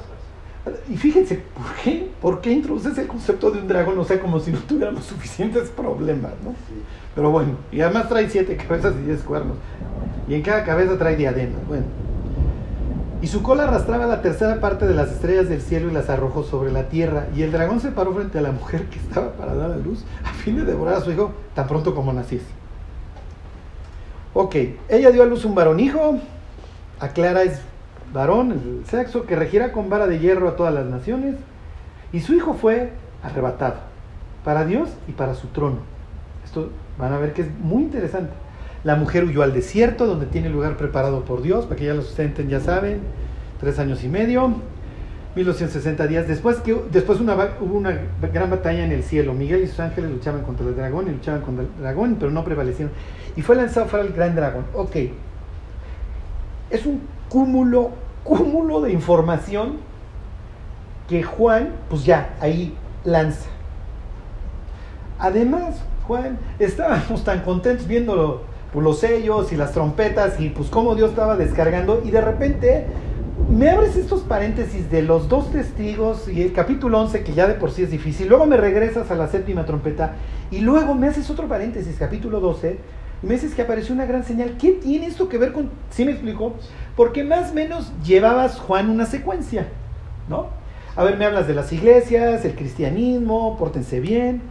Y fíjense, ¿por qué? ¿Por qué introduces el concepto de un dragón? O sea, como si no tuviéramos suficientes problemas, ¿no? Pero bueno, y además trae siete cabezas y diez cuernos. Y en cada cabeza trae diademas. Bueno. Y su cola arrastraba la tercera parte de las estrellas del cielo y las arrojó sobre la tierra. Y el dragón se paró frente a la mujer que estaba para dar a luz a fin de devorar a su hijo tan pronto como naciese. Ok, ella dio a luz un varón hijo. Aclara es varón, el sexo, que regirá con vara de hierro a todas las naciones. Y su hijo fue arrebatado para Dios y para su trono. Esto van a ver que es muy interesante. La mujer huyó al desierto, donde tiene lugar preparado por Dios, para que ya lo sustenten, ya saben, tres años y medio, 1260 días. Después, que, después una, hubo una gran batalla en el cielo. Miguel y sus ángeles luchaban contra el dragón y luchaban contra el dragón, pero no prevalecieron. Y fue lanzado fuera el gran dragón. Ok. Es un cúmulo, cúmulo de información que Juan, pues ya, ahí lanza. Además, Juan, estábamos tan contentos viendo pues, los sellos y las trompetas y pues cómo Dios estaba descargando y de repente me abres estos paréntesis de los dos testigos y el capítulo 11 que ya de por sí es difícil, luego me regresas a la séptima trompeta y luego me haces otro paréntesis, capítulo 12, y me dices que apareció una gran señal. ¿Qué tiene esto que ver con... ¿Sí me explico? Porque más o menos llevabas, Juan, una secuencia, ¿no? A ver, me hablas de las iglesias, el cristianismo, pórtense bien.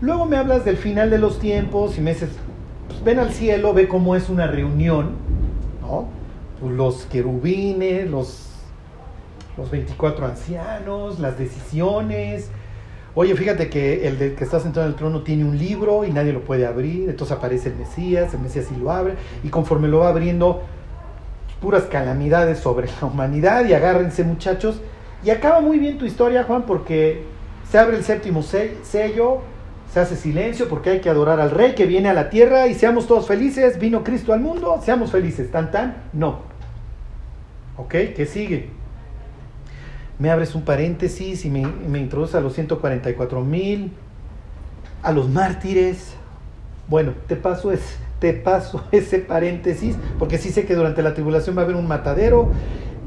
Luego me hablas del final de los tiempos y me dices, ven al cielo, ve cómo es una reunión, ¿no? Pues, los querubines, los, los 24 ancianos, las decisiones. Oye, fíjate que el del que está sentado en el trono tiene un libro y nadie lo puede abrir. Entonces aparece el Mesías, el Mesías sí lo abre. Y conforme lo va abriendo, puras calamidades sobre la humanidad. Y agárrense, muchachos. Y acaba muy bien tu historia, Juan, porque se abre el séptimo se- sello, se hace silencio porque hay que adorar al rey que viene a la tierra y seamos todos felices. Vino Cristo al mundo, seamos felices. Tan, tan, no. ¿Ok? ¿Qué sigue? Me abres un paréntesis y me, me introduces a los 144 mil, a los mártires. Bueno, te paso paso (laughs) ese paréntesis, porque sí sé que durante la tribulación va a haber un matadero,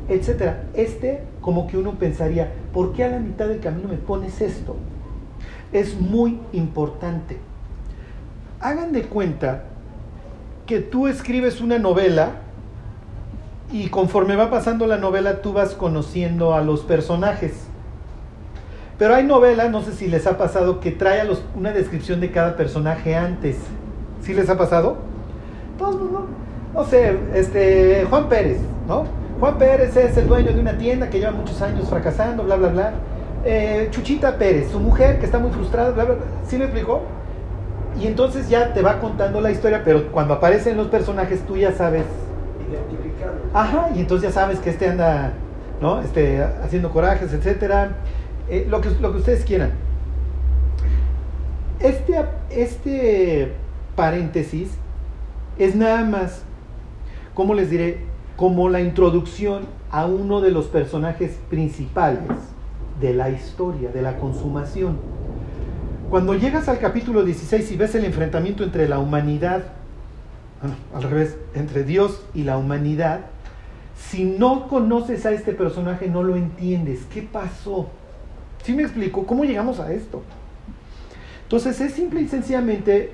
etcétera. Este, como que uno pensaría, ¿por qué a la mitad del camino me pones esto? Es muy importante. Hagan de cuenta que tú escribes una novela y conforme va pasando la novela tú vas conociendo a los personajes. Pero hay novelas, no sé si les ha pasado, que trae a los, una descripción de cada personaje antes. ¿Sí les ha pasado? Todos, no, no sé, este, Juan Pérez, ¿no? Juan Pérez es el dueño de una tienda que lleva muchos años fracasando, bla, bla, bla. Eh, Chuchita Pérez, su mujer que está muy frustrada, bla, bla, bla. ¿Sí me explicó? Y entonces ya te va contando la historia, pero cuando aparecen los personajes tú ya sabes. Identificarlos. Ajá, y entonces ya sabes que este anda, ¿no? Este, haciendo corajes, etcétera. Eh, lo, que, lo que ustedes quieran. Este, este paréntesis es nada más, ¿cómo les diré? Como la introducción a uno de los personajes principales de la historia, de la consumación. Cuando llegas al capítulo 16 y ves el enfrentamiento entre la humanidad, bueno, al revés, entre Dios y la humanidad, si no conoces a este personaje no lo entiendes. ¿Qué pasó? ¿Sí me explico? ¿Cómo llegamos a esto? Entonces es simple y sencillamente,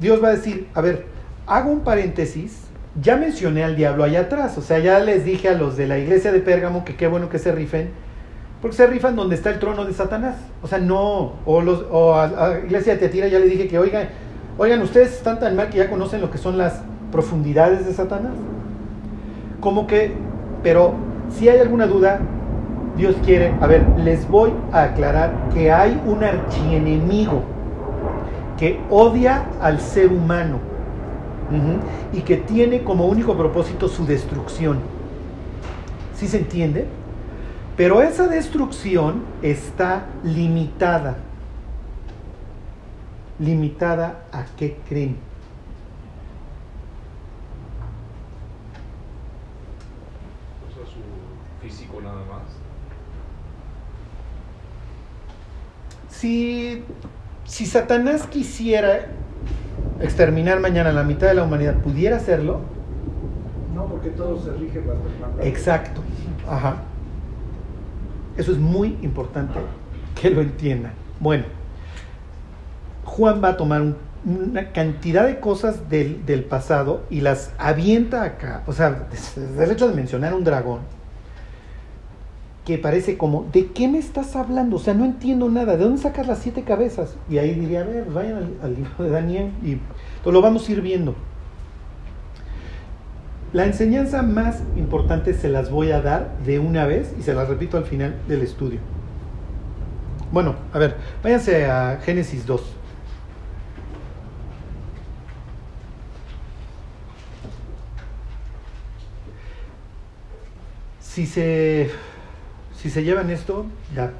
Dios va a decir, a ver, hago un paréntesis, ya mencioné al diablo allá atrás, o sea, ya les dije a los de la iglesia de Pérgamo que qué bueno que se rifen, porque se rifan donde está el trono de Satanás. O sea, no, o, los, a la iglesia de Teatira ya le dije que, oigan, oigan, ustedes están tan mal que ya conocen lo que son las profundidades de Satanás. Como que, pero si hay alguna duda, Dios quiere, a ver, les voy a aclarar que hay un archienemigo que odia al ser humano y que tiene como único propósito su destrucción. ¿Sí se entiende? Pero esa destrucción está limitada. ¿Limitada a qué creen? O sea, su físico nada más. Si, si Satanás quisiera exterminar mañana la mitad de la humanidad, ¿pudiera hacerlo? No, porque todo se rige bajo el mandato. Exacto. Ajá. Eso es muy importante que lo entiendan. Bueno, Juan va a tomar un- una cantidad de cosas del, del pasado y las avienta acá. O sea, desde el hecho de mencionar un dragón, que parece como, ¿de qué me estás hablando? O sea, no entiendo nada. ¿De dónde sacas las siete cabezas? Y ahí diría, a ver, vayan al, libro de Daniel y lo vamos a ir viendo. La enseñanza más importante se las voy a dar de una vez y se las repito al final del estudio. Bueno, a ver, váyanse a Génesis 2. Si se, si se llevan esto, ya.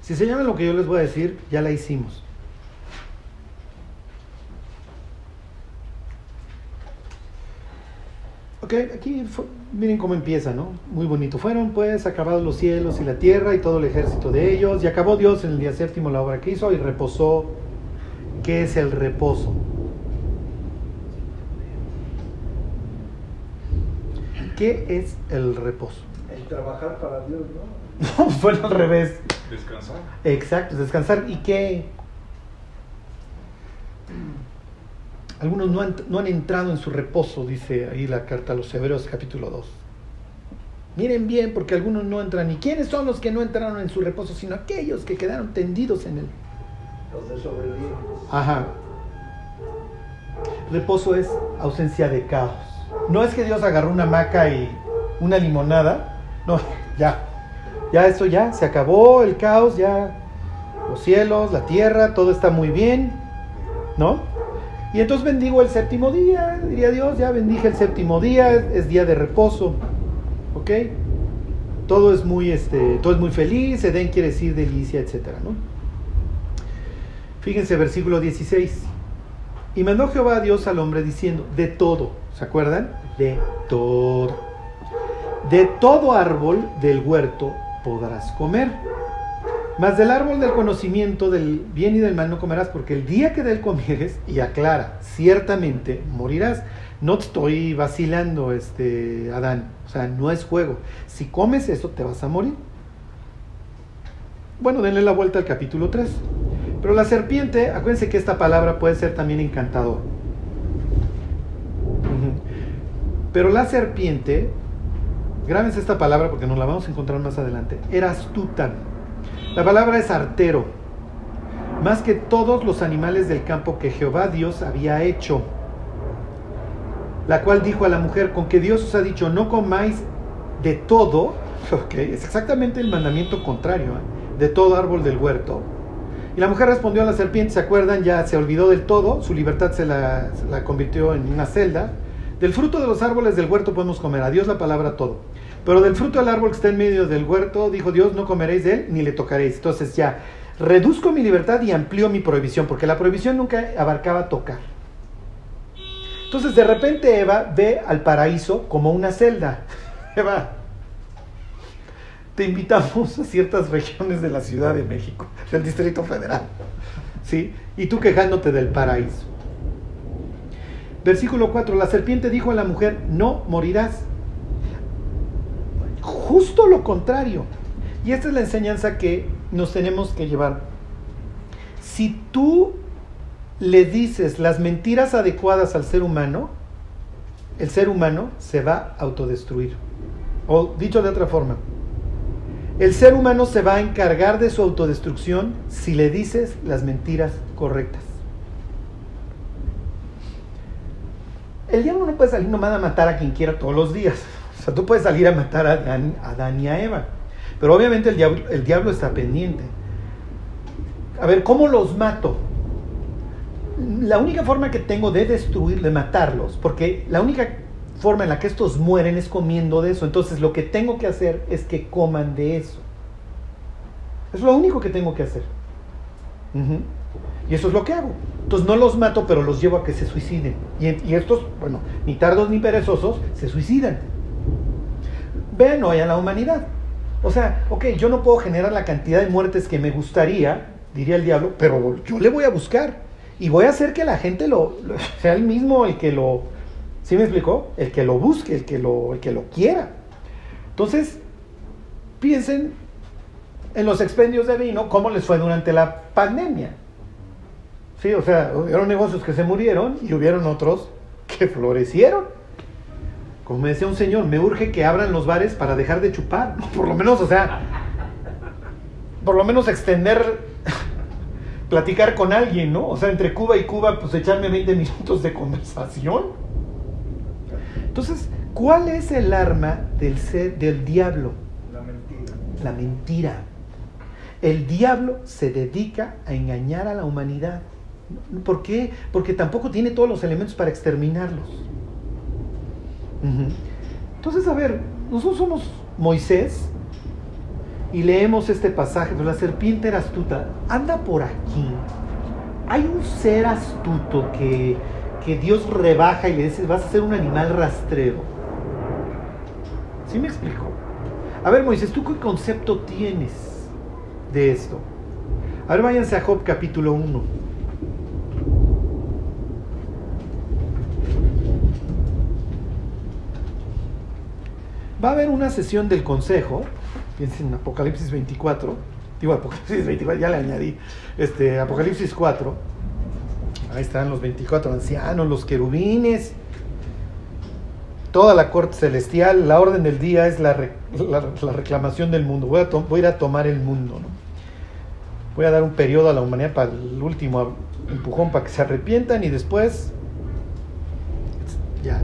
Si se llevan lo que yo les voy a decir, ya la hicimos. Ok, aquí fu- miren cómo empieza, ¿no? Muy bonito. Fueron pues acabados los cielos y la tierra y todo el ejército de ellos, y acabó Dios en el día séptimo la obra que hizo y reposó. ¿Qué es el reposo? ¿Qué es el reposo? El trabajar para Dios, ¿no? (laughs) No, fue al revés. Descansar. Exacto, descansar. ¿Y qué? Algunos no han, no han entrado en su reposo, dice ahí la carta a los Hebreos capítulo 2. Miren bien, porque algunos no entran. ¿Y quiénes son los que no entraron en su reposo? Sino aquellos que quedaron tendidos en él. Los desobedientes. Ajá. Reposo es ausencia de caos. No es que Dios agarró una hamaca y una limonada. No, (laughs) ya. Ya eso ya, se acabó el caos, ya. Los cielos, la tierra, todo está muy bien. ¿No? Y entonces bendigo el séptimo día, diría Dios, ya bendije el séptimo día, es día de reposo. ¿Ok? Todo es muy, este, todo es muy feliz, Edén quiere decir delicia, etcétera, ¿no? Fíjense, versículo 16. Y mandó Jehová a Dios al hombre diciendo, de todo, ¿se acuerdan? De todo. De todo árbol del huerto podrás comer, Mas del árbol del conocimiento del bien y del mal no comerás, porque el día que de él comieres, y aclara, ciertamente morirás. No te estoy vacilando, este, Adán. O sea, no es juego. Si comes eso, te vas a morir. Bueno, denle la vuelta al capítulo 3. Pero la serpiente, acuérdense que esta palabra puede ser también encantador. Pero la serpiente, grábense esta palabra porque nos la vamos a encontrar más adelante, era astuta. La palabra es artero, más que todos los animales del campo que Jehová Dios había hecho. La cual dijo a la mujer, con que Dios os ha dicho, no comáis de todo, (laughs) es exactamente el mandamiento contrario, ¿eh? de todo árbol del huerto. Y la mujer respondió a la serpiente, ¿se acuerdan? Ya se olvidó del todo, su libertad se la, se la convirtió en una celda. Del fruto de los árboles del huerto podemos comer, a Dios la palabra todo. Pero del fruto del árbol que está en medio del huerto, dijo Dios, no comeréis de él ni le tocaréis. Entonces ya, reduzco mi libertad y amplío mi prohibición, porque la prohibición nunca abarcaba tocar. Entonces de repente Eva ve al paraíso como una celda. (laughs) Eva, te invitamos a ciertas regiones de la Ciudad de México, del Distrito Federal. ¿Sí? Y tú quejándote del paraíso. Versículo 4, la serpiente dijo a la mujer, no morirás. Justo lo contrario. Y esta es la enseñanza que nos tenemos que llevar. Si tú le dices las mentiras adecuadas al ser humano, el ser humano se va a autodestruir. O dicho de otra forma, el ser humano se va a encargar de su autodestrucción si le dices las mentiras correctas. El diablo no puede salir nomás a matar a quien quiera todos los días. O sea, tú puedes salir a matar a Adán, a Adán y a Eva. Pero obviamente el diablo, el diablo está pendiente. A ver, ¿cómo los mato? La única forma que tengo de destruir, de matarlos, porque la única forma en la que estos mueren es comiendo de eso. Entonces lo que tengo que hacer es que coman de eso. Es lo único que tengo que hacer. Y eso es lo que hago. Entonces no los mato, pero los llevo a que se suiciden. Y, y estos, bueno, ni tardos ni perezosos, se suicidan. Vean hoy a la humanidad. O sea, ok, yo no puedo generar la cantidad de muertes que me gustaría, diría el diablo, pero yo le voy a buscar. Y voy a hacer que la gente lo, (laughs) sea el mismo el que lo, ¿sí me explicó? El que lo busque, el que lo, el que lo quiera. Entonces, piensen en los expendios de vino, cómo les fue durante la pandemia. Sí, o sea, hubieron negocios que se murieron y hubieron otros que florecieron. Como me decía un señor, me urge que abran los bares para dejar de chupar. (laughs) Por lo menos, o sea, por lo menos extender, (laughs) platicar con alguien, ¿no? O sea, entre Cuba y Cuba, pues echarme 20 minutos de conversación. Entonces, ¿cuál es el arma del, ser, del diablo? La mentira. La mentira. El diablo se dedica a engañar a la humanidad. ¿Por qué? Porque tampoco tiene todos los elementos para exterminarlos. Entonces, a ver, nosotros somos Moisés y leemos este pasaje, pero la serpiente era astuta. Anda por aquí. Hay un ser astuto que, que Dios rebaja y le dice, vas a ser un animal rastrero. ¿Sí me explico? A ver, Moisés, ¿tú qué concepto tienes de esto? A ver, váyanse a Job capítulo 1. Va a haber una sesión del consejo, piensen en Apocalipsis 24, digo Apocalipsis (laughs) 24, ya le añadí, este, Apocalipsis 4, ahí están los 24 ancianos, los querubines, toda la corte celestial, la orden del día es la, re- la- la reclamación del mundo, voy a, ir a tomar el mundo, voy a dar un periodo a la humanidad para el último empujón para que se arrepientan y después ya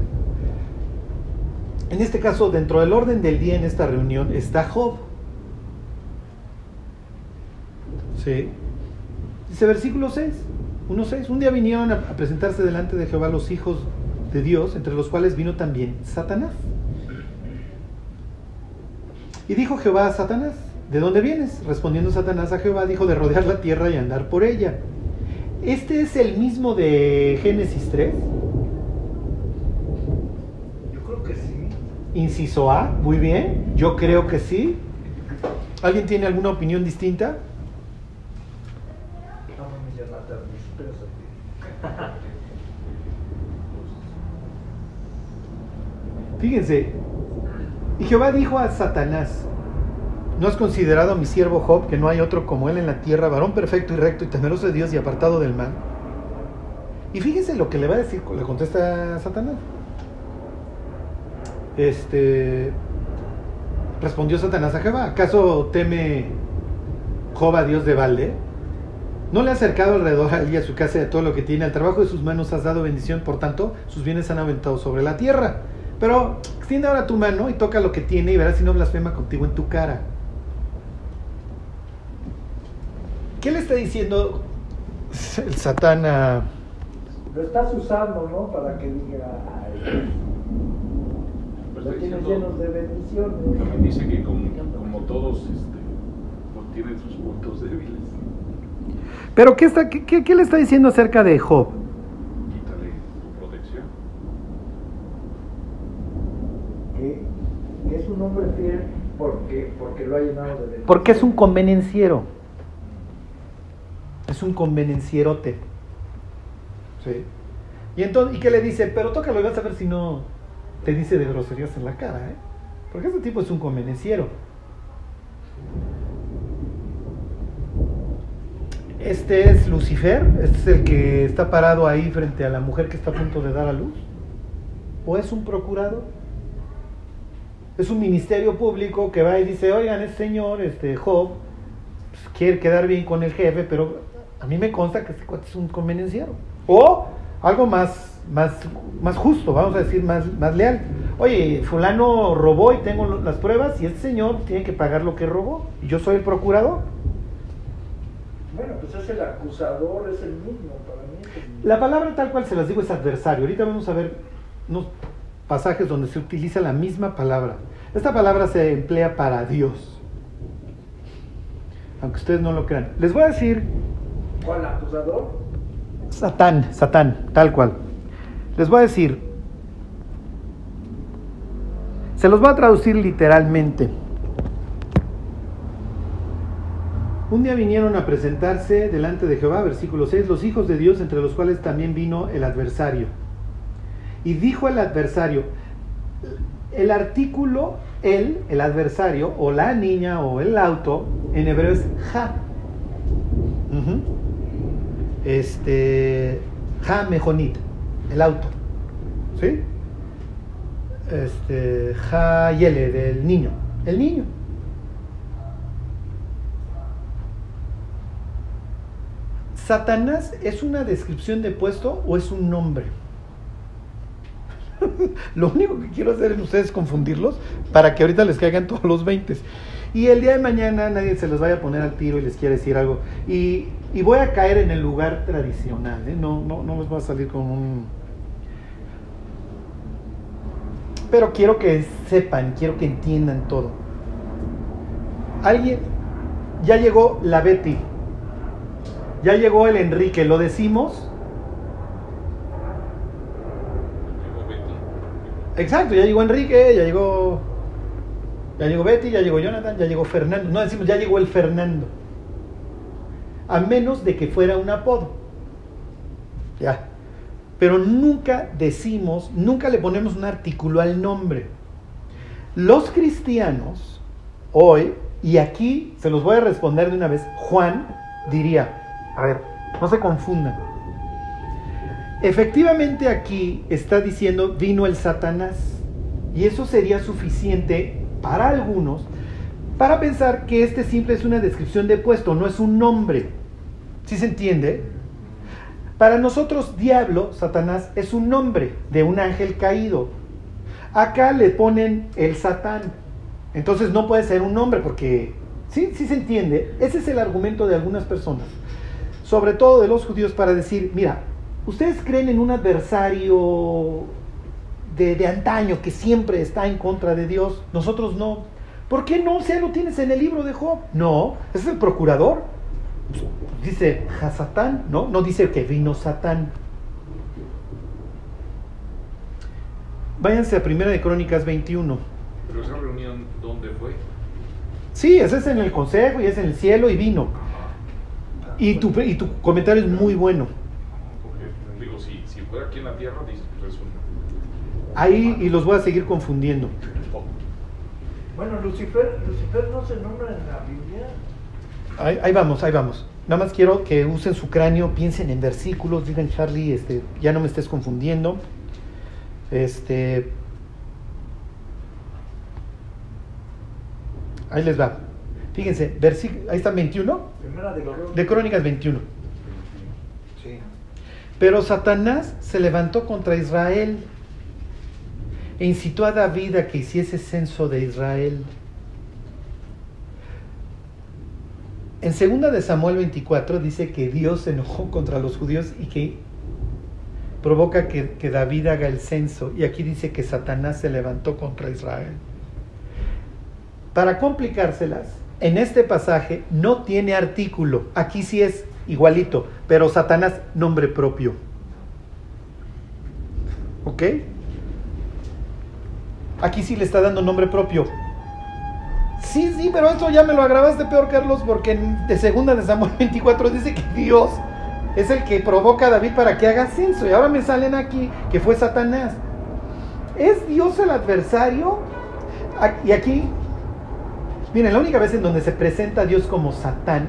en este caso, dentro del orden del día en esta reunión está Job. Sí. Dice versículo 6, 1.6. Un día vinieron a, presentarse delante de Jehová los hijos de Dios, entre los cuales vino también Satanás. Y dijo Jehová a Satanás, ¿de dónde vienes? Respondiendo Satanás a Jehová, dijo de rodear la tierra y andar por ella. Este es el mismo de Génesis 3. Inciso A, muy bien, yo creo que sí. ¿Alguien tiene alguna opinión distinta? Fíjense, y Jehová dijo a Satanás, ¿no has considerado a mi siervo Job que no hay otro como él en la tierra, varón perfecto y recto y temeroso de Dios y apartado del mal? Y fíjense lo que le va a decir, le contesta Satanás. Este, respondió Satanás a Jehová, ¿acaso teme Job Dios de balde? No le ha acercado alrededor a él y a su casa a todo lo que tiene, al trabajo de sus manos has dado bendición, por tanto, sus bienes han aventado sobre la tierra. Pero extiende ahora tu mano y toca lo que tiene y verás si no blasfema contigo en tu cara. ¿Qué le está diciendo el Satán. Lo estás usando, ¿no? Para que diga, ay, Pues lo está tienes llenos de bendiciones. También dice que como, como todos este, pues, tienen sus puntos débiles. Pero ¿qué, está, qué, qué- qué le está diciendo acerca de Job? Quítale tu protección. Que, que es un hombre fiel porque, porque lo ha llenado de bendiciones. Porque es un convenenciero. Es un convenencierote. ¿Sí? Y entonces, ¿y qué le dice? Pero tócalo y vas a ver si no te dice de groserías en la cara, ¿eh? Porque este tipo es un convenenciero. Este es Lucifer, este es el que está parado ahí frente a la mujer que está a punto de dar a luz. ¿O es un procurador? Es un ministerio público que va y dice, oigan, este señor, este Job, pues, quiere quedar bien con el jefe, pero a mí me consta que este cuate es un convenenciero. O algo más, más, más justo, vamos a decir, más, más leal. Oye, fulano robó y tengo las pruebas y este señor tiene que pagar lo que robó. Y yo soy el procurador. Bueno, pues es el acusador, es el mismo, para mí el. La palabra tal cual se las digo es adversario. Ahorita vamos a ver unos pasajes donde se utiliza la misma palabra. Esta palabra se emplea para Dios. Aunque ustedes no lo crean. Les voy a decir ¿Cuál acusador? Satán, Satán, tal cual. Les voy a decir, se los voy a traducir literalmente. Un día vinieron a presentarse delante de Jehová, versículo 6, los hijos de Dios, entre los cuales también vino el adversario. Y dijo el adversario, el artículo, él, el adversario, o la niña, o el auto, en hebreo es ja. Este Ja Mejonit, el auto, ¿sí? Este Ja Yele del niño, el niño. ¿Satanás es una descripción de puesto o es un nombre? (laughs) Lo único que quiero hacer en ustedes es confundirlos para que ahorita les caigan todos los 20. Y el día de mañana nadie se los vaya a poner al tiro y les quiera decir algo. Y, y voy a caer en el lugar tradicional, ¿eh? no, no, no les voy a salir con un... Pero quiero que sepan, quiero que entiendan todo. Alguien, ya llegó la Betty, ya llegó el Enrique, ¿lo decimos? Llegó Betty. Exacto, ya llegó Enrique, ya llegó. Ya llegó Betty, ya llegó Jonathan, ya llegó Fernando. No decimos, ya llegó el Fernando. A menos de que fuera un apodo. Ya. Pero nunca decimos, nunca le ponemos un artículo al nombre. Los cristianos, hoy, y aquí se los voy a responder de una vez, Juan diría, a ver, no se confundan. Efectivamente aquí está diciendo vino el Satanás. Y eso sería suficiente para algunos para pensar que este simple es una descripción de puesto, no es un nombre. ¿Sí se entiende? Para nosotros diablo, Satanás, es un nombre de un ángel caído. Acá le ponen el Satán. Entonces no puede ser un nombre porque, ¿sí? ¿Sí se entiende? Ese es el argumento de algunas personas, sobre todo de los judíos, para decir, mira, ustedes creen en un adversario de, antaño que siempre está en contra de Dios, nosotros no. ¿Por qué no? O sea, lo tienes en el libro de Job. No, ese es el procurador. Dice Satán, ¿no? No dice que vino Satán. Váyanse a Primera de Crónicas 21. Pero esa reunión, ¿dónde fue? Sí, ese es en el consejo y es en el cielo y vino. Y tu, y tu comentario es muy bueno. fuera aquí en la tierra, un. Ahí y los voy a seguir confundiendo. Bueno, Lucifer, Lucifer no se nombra en la Biblia. Ahí, ahí vamos, ahí vamos. Nada más quiero que usen su cráneo, piensen en versículos, digan Charlie, este, ya no me estés confundiendo. Este. Ahí les va. Fíjense, ahí está 21, Primera de Crónicas. de Crónicas 21. Sí. Pero Satanás se levantó contra Israel e incitó a David a que hiciese censo de Israel. En 2 de Samuel 24 dice que Dios se enojó (laughs) contra los judíos y que provoca que, que David haga el censo. Y aquí dice que Satanás se levantó contra Israel. Para complicárselas, en este pasaje no tiene artículo. Aquí sí es igualito, pero Satanás nombre propio. ¿Ok? Aquí sí le está dando nombre propio. Sí, sí, pero esto ya me lo agravaste peor, Carlos, porque de segunda de Samuel (laughs) 24 dice que Dios es el que provoca a David para que haga censo. Y ahora me salen aquí que fue Satanás. ¿Es Dios el adversario? Y aquí, miren, la única vez en donde se presenta a Dios como Satán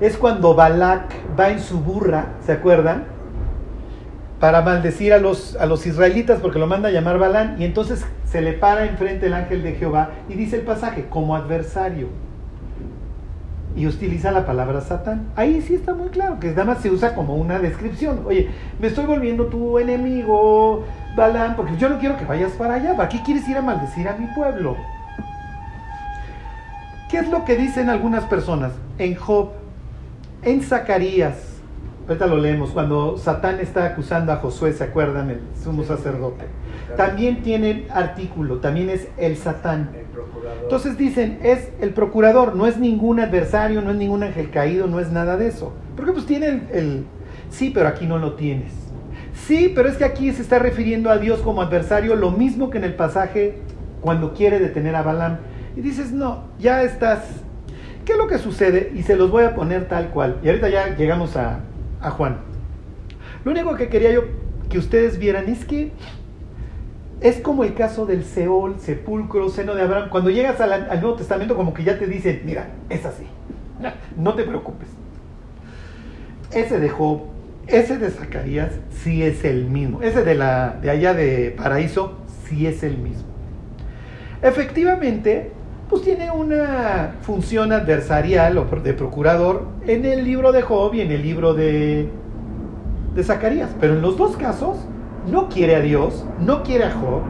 es cuando Balak va en su burra, ¿se acuerdan? Para maldecir a los, a los israelitas porque lo manda a llamar Balán y entonces se le para enfrente el ángel de Jehová y dice el pasaje como adversario y utiliza la palabra Satán. Ahí sí está muy claro que nada más se usa como una descripción. Oye, me estoy volviendo tu enemigo, Balán, porque yo no quiero que vayas para allá. ¿Para qué quieres ir a maldecir a mi pueblo? ¿Qué es lo que dicen algunas personas? En Job, en Zacarías, ahorita lo leemos, cuando Satán está acusando a Josué, ¿se acuerdan? El sumo sacerdote. También tienen artículo, también es el Satán. El. Entonces dicen, es el procurador, no es ningún adversario, no es ningún ángel caído, no es nada de eso. Porque pues tiene el, el- Sí, pero aquí no lo tienes. Sí, pero es que aquí se está refiriendo a Dios como adversario, lo mismo que en el pasaje cuando quiere detener a Balaam. Y dices, no, ya estás... ¿Qué es lo que sucede? Y se los voy a poner tal cual. Y ahorita ya llegamos a, a Juan. Lo único que quería yo que ustedes vieran es que es como el caso del Seol, sepulcro, seno de Abraham. Cuando llegas al, al Nuevo Testamento, como que ya te dicen, mira, es así. No te preocupes. Ese de Job, ese de Zacarías, sí es el mismo. Ese de, la, de allá de Paraíso, sí es el mismo. Efectivamente, pues tiene una función adversarial o de procurador en el libro de Job y en el libro de, de Zacarías. Pero en los dos casos, no quiere a Dios, no quiere a Job.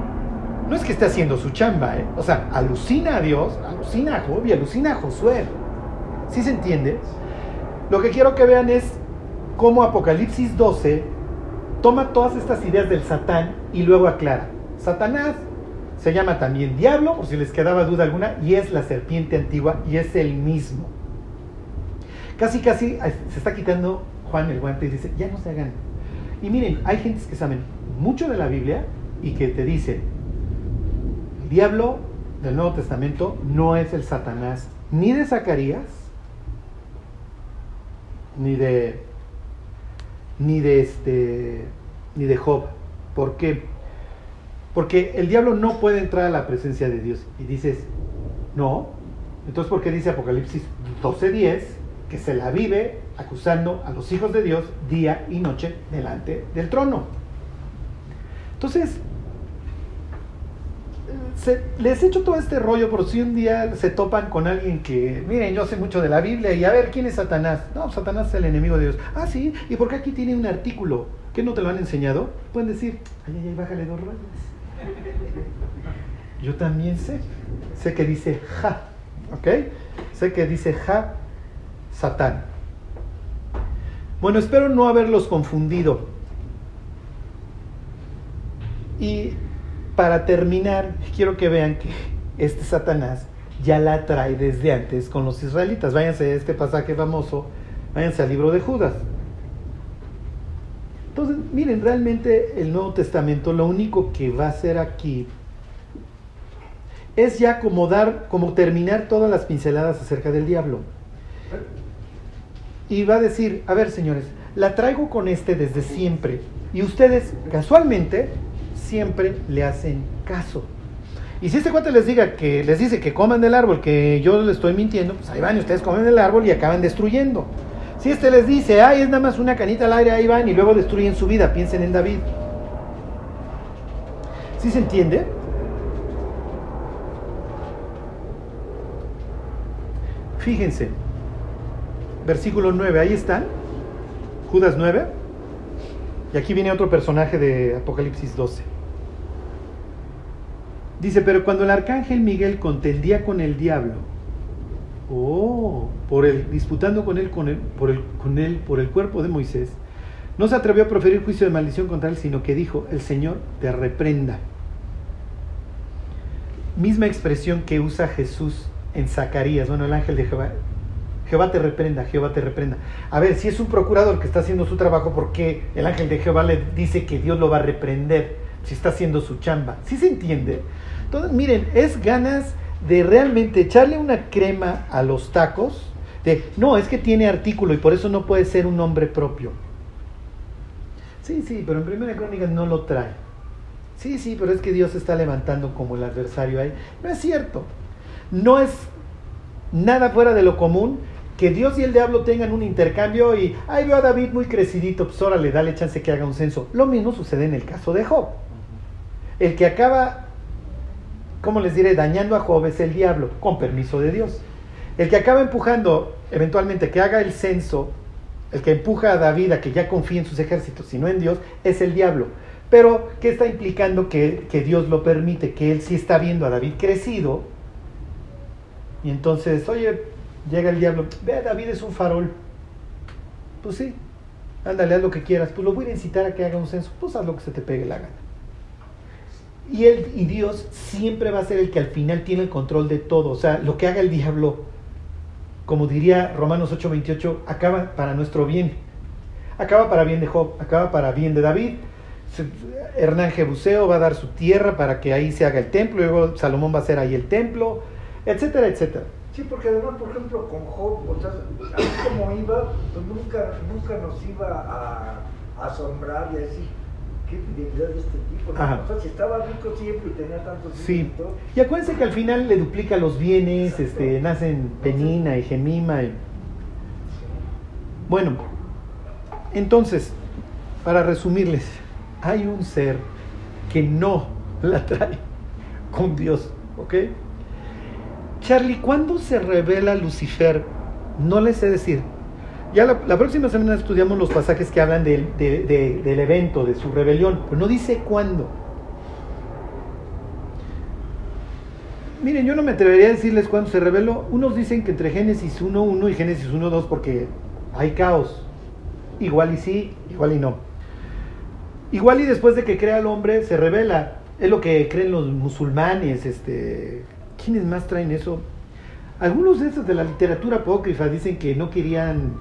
No es que esté haciendo su chamba, ¿eh? O sea, alucina a Dios, alucina a Job y alucina a Josué. ¿Sí se entiende? Lo que quiero que vean es cómo Apocalipsis 12 toma todas estas ideas del Satán y luego aclara. Satanás se llama también diablo, por si les quedaba duda alguna, y es la serpiente antigua y es el mismo. Casi, casi se está quitando Juan el guante y dice, ya no se hagan. Y miren, hay gentes que saben mucho de la Biblia y que te dicen, el diablo del Nuevo Testamento no es el Satanás ni de Zacarías, ni de ni de este ni de Job. ¿Por qué? Porque el diablo no puede entrar a la presencia de Dios. Y dices, no. Entonces, ¿por qué dice Apocalipsis 12:10 que se la vive acusando a los hijos de Dios día y noche delante del trono? Entonces, se- les echo todo este rollo por si un día se topan con alguien que, miren, yo sé mucho de la Biblia y a ver, ¿quién es Satanás? No, Satanás es el enemigo de Dios. Ah, sí, ¿y por qué aquí tiene un artículo? ¿Qué no te lo han enseñado? Pueden decir, ay, ay, ay, bájale dos rayas. Yo también sé. Sé que dice ja, ¿ok? Sé que dice ja, Satán. Bueno, espero no haberlos confundido. Y para terminar, quiero que vean que este Satanás ya la trae desde antes con los israelitas. Váyanse a este pasaje famoso, váyanse al libro de Judas. Entonces, miren, realmente el Nuevo Testamento lo único que va a hacer aquí es ya como dar, como terminar todas las pinceladas acerca del diablo. Y va a decir, a ver señores, la traigo con este desde siempre. Y ustedes, casualmente, siempre le hacen caso. Y si este cuate les diga que les dice que coman del árbol, que yo les estoy mintiendo, pues ahí van y ustedes comen del árbol y acaban destruyendo. Si este les dice, ay, es nada más una canita al aire, ahí van y luego destruyen su vida, piensen en David. ¿Sí se entiende? Fíjense, versículo 9, ahí están, Judas 9, y aquí viene otro personaje de Apocalipsis 12. Dice, pero cuando el arcángel Miguel contendía con el diablo, oh, por el, disputando con él, con él, por el, con él, por el cuerpo de Moisés, no se atrevió a proferir juicio de maldición contra él, sino que dijo, el Señor te reprenda. Misma expresión que usa Jesús en Zacarías, bueno, el ángel de Jehová, Jehová te reprenda, Jehová te reprenda. A ver, si es un procurador que está haciendo su trabajo, ¿por qué el ángel de Jehová le dice que Dios lo va a reprender si está haciendo su chamba? ¿Sí se entiende? Entonces, miren, es ganas de realmente echarle una crema a los tacos, de, no, es que tiene artículo y por eso no puede ser un nombre propio. Sí, sí, pero en Primera Crónica no lo trae. Sí, sí, pero es que Dios está levantando como el adversario ahí. No es cierto. No es nada fuera de lo común que Dios y el diablo tengan un intercambio y, ay, veo a David muy crecidito, pues órale, dale chance que haga un censo. Lo mismo sucede en el caso de Job. El que acaba, ¿cómo les diré?, dañando a Job es el diablo, con permiso de Dios. El que acaba empujando, eventualmente, que haga el censo, el que empuja a David a que ya confíe en sus ejércitos, sino en Dios, es el diablo. Pero, ¿qué está implicando que, que Dios lo permite? Que él sí está viendo a David crecido, y entonces, oye, llega el diablo, ve, David es un farol. Pues sí, ándale, haz lo que quieras. Pues lo voy a incitar a que haga un censo. Pues haz lo que se te pegue la gana. Y, él, y Dios siempre va a ser el que al final tiene el control de todo. O sea, lo que haga el diablo, como diría Romanos 8:28, acaba para nuestro bien. Acaba para bien de Job, acaba para bien de David. Hernán Jebuseo va a dar su tierra para que ahí se haga el templo, luego Salomón va a hacer ahí el templo, etcétera, etcétera. Sí, porque además, por ejemplo, con Job, o sea, así como iba, pues nunca, nunca nos iba a, a asombrar y a decir, qué fidelidad de este tipo. O sea, si estaba rico siempre y tenía tantos hijos Sí. y. Y acuérdense que al final le duplica los bienes, este, nacen Penina y Gemima. y- Bueno, entonces, para resumirles, hay un ser que no la trae con Dios, ¿ok? Charlie, ¿cuándo se revela Lucifer? No les sé decir. Ya la, próxima semana estudiamos los pasajes que hablan del, de- de- del evento, de su rebelión, pero no dice cuándo. Miren, yo no me atrevería a decirles cuándo se reveló. Unos dicen que entre Génesis 1.1 y Génesis 1.2 porque hay caos. Igual y sí, igual y no. Igual y después de que crea al hombre se revela. Es lo que creen los musulmanes. Este, ¿Quiénes más traen eso? Algunos de esos de la literatura apócrifa dicen que no querían,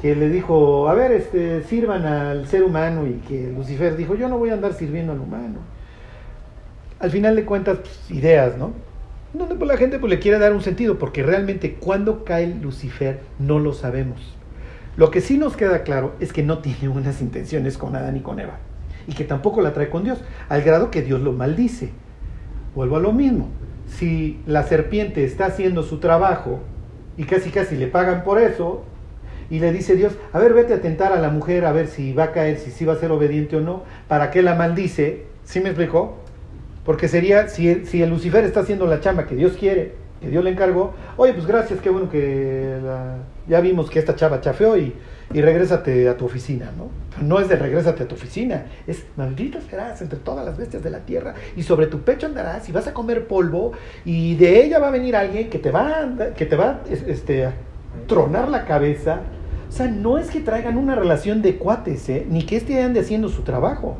que le dijo, a ver, este, sirvan al ser humano y que Lucifer dijo, yo no voy a andar sirviendo al humano. Al final de cuentas, pues, ideas, ¿no? Donde pues, la gente pues, le quiere dar un sentido, porque realmente cuando cae Lucifer no lo sabemos. Lo que sí nos queda claro es que no tiene (laughs) unas intenciones con Adán y con Eva, y que tampoco la trae con Dios, al grado que Dios lo maldice. Vuelvo a lo mismo. Si la serpiente está haciendo su trabajo y casi casi le pagan por eso, y le dice Dios, a ver, vete a tentar a la mujer a ver si va a caer, si sí va a ser obediente o no, ¿para qué la maldice? ¿Sí me explicó? Porque sería, si el, si el Lucifer está haciendo la chamba que Dios quiere, que Dios le encargó, oye, pues gracias, qué bueno que ya vimos que esta chava chafeó y, y regrésate a tu oficina, ¿no? No es de regrésate a tu oficina, es maldito serás entre todas las bestias de la tierra y sobre tu pecho andarás y vas a comer polvo y de ella va a venir alguien que te va a, que te va es- este, a tronar la cabeza. O sea, no es que traigan una relación de cuates, ¿eh? ni que este ande haciendo su trabajo.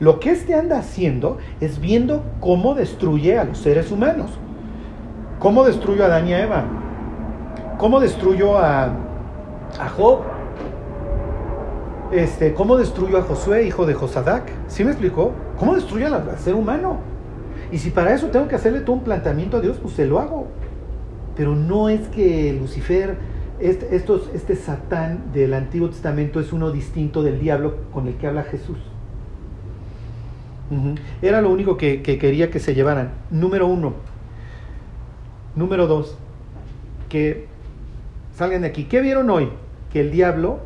Lo que este anda haciendo es viendo cómo destruye a los seres humanos. ¿Cómo destruyó a Adán y a Eva? ¿Cómo destruyó a, a Job? Este, ¿Cómo destruyó a Josué, hijo de Josadac? ¿Sí me explicó? ¿Cómo destruyó al, ser humano? Y si para eso tengo que hacerle todo un planteamiento a Dios, pues se lo hago. Pero no es que Lucifer, este, este Satán del Antiguo Testamento es uno distinto del diablo con el que habla Jesús. Era lo único que, que quería que se llevaran. Número uno. Número dos. Que salgan de aquí. ¿Qué vieron hoy? Que el diablo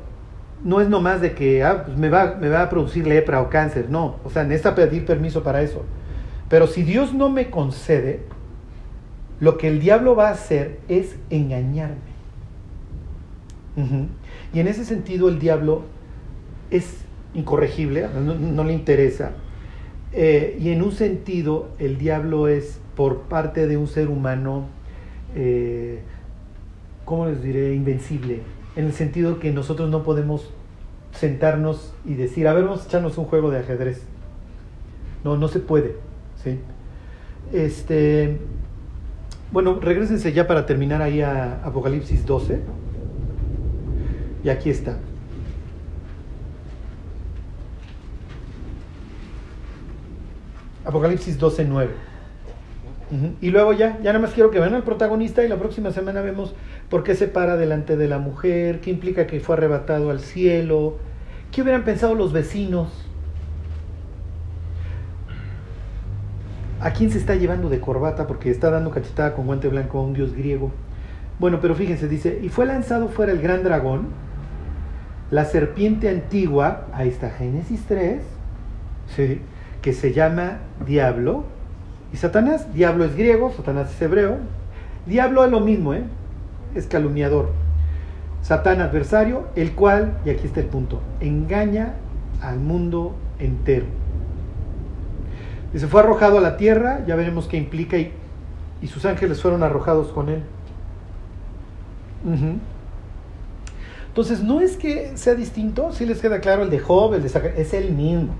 no es nomás de que ah, pues me, va, me va a producir lepra o cáncer. No. O sea, necesita pedir permiso para eso. Pero si Dios no me concede, lo que el diablo va a hacer es engañarme. Y en ese sentido el diablo es incorregible, no, no le interesa. Eh, y en un sentido el diablo es por parte de un ser humano, eh, ¿cómo les diré? Invencible. En el sentido que nosotros no podemos sentarnos y decir, a ver, vamos a echarnos un juego de ajedrez. No, no se puede. ¿sí? Este, bueno, regresense ya para terminar ahí a Apocalipsis 12. Y aquí está. Apocalipsis 12, 9. Ujú. Y luego ya, ya nada más quiero que vean al protagonista y la próxima semana vemos por qué se para delante de la mujer, qué implica que fue arrebatado al cielo, qué hubieran pensado los vecinos, a quién se está llevando de corbata porque está dando cachetada con guante blanco a un dios griego. Bueno, pero fíjense, dice, y fue lanzado fuera el gran dragón, la serpiente antigua, ahí está Génesis 3, sí, que se llama Diablo, y Satanás, Diablo es griego, Satanás es hebreo, Diablo es lo mismo, ¿eh? Es calumniador. Satán adversario, el cual, y aquí está el punto, engaña al mundo entero. Dice, fue arrojado a la tierra, ya veremos qué implica, y, y sus ángeles fueron arrojados con él. Entonces, no es que sea distinto, si les queda claro el de Job, el de Zacar- es el mismo.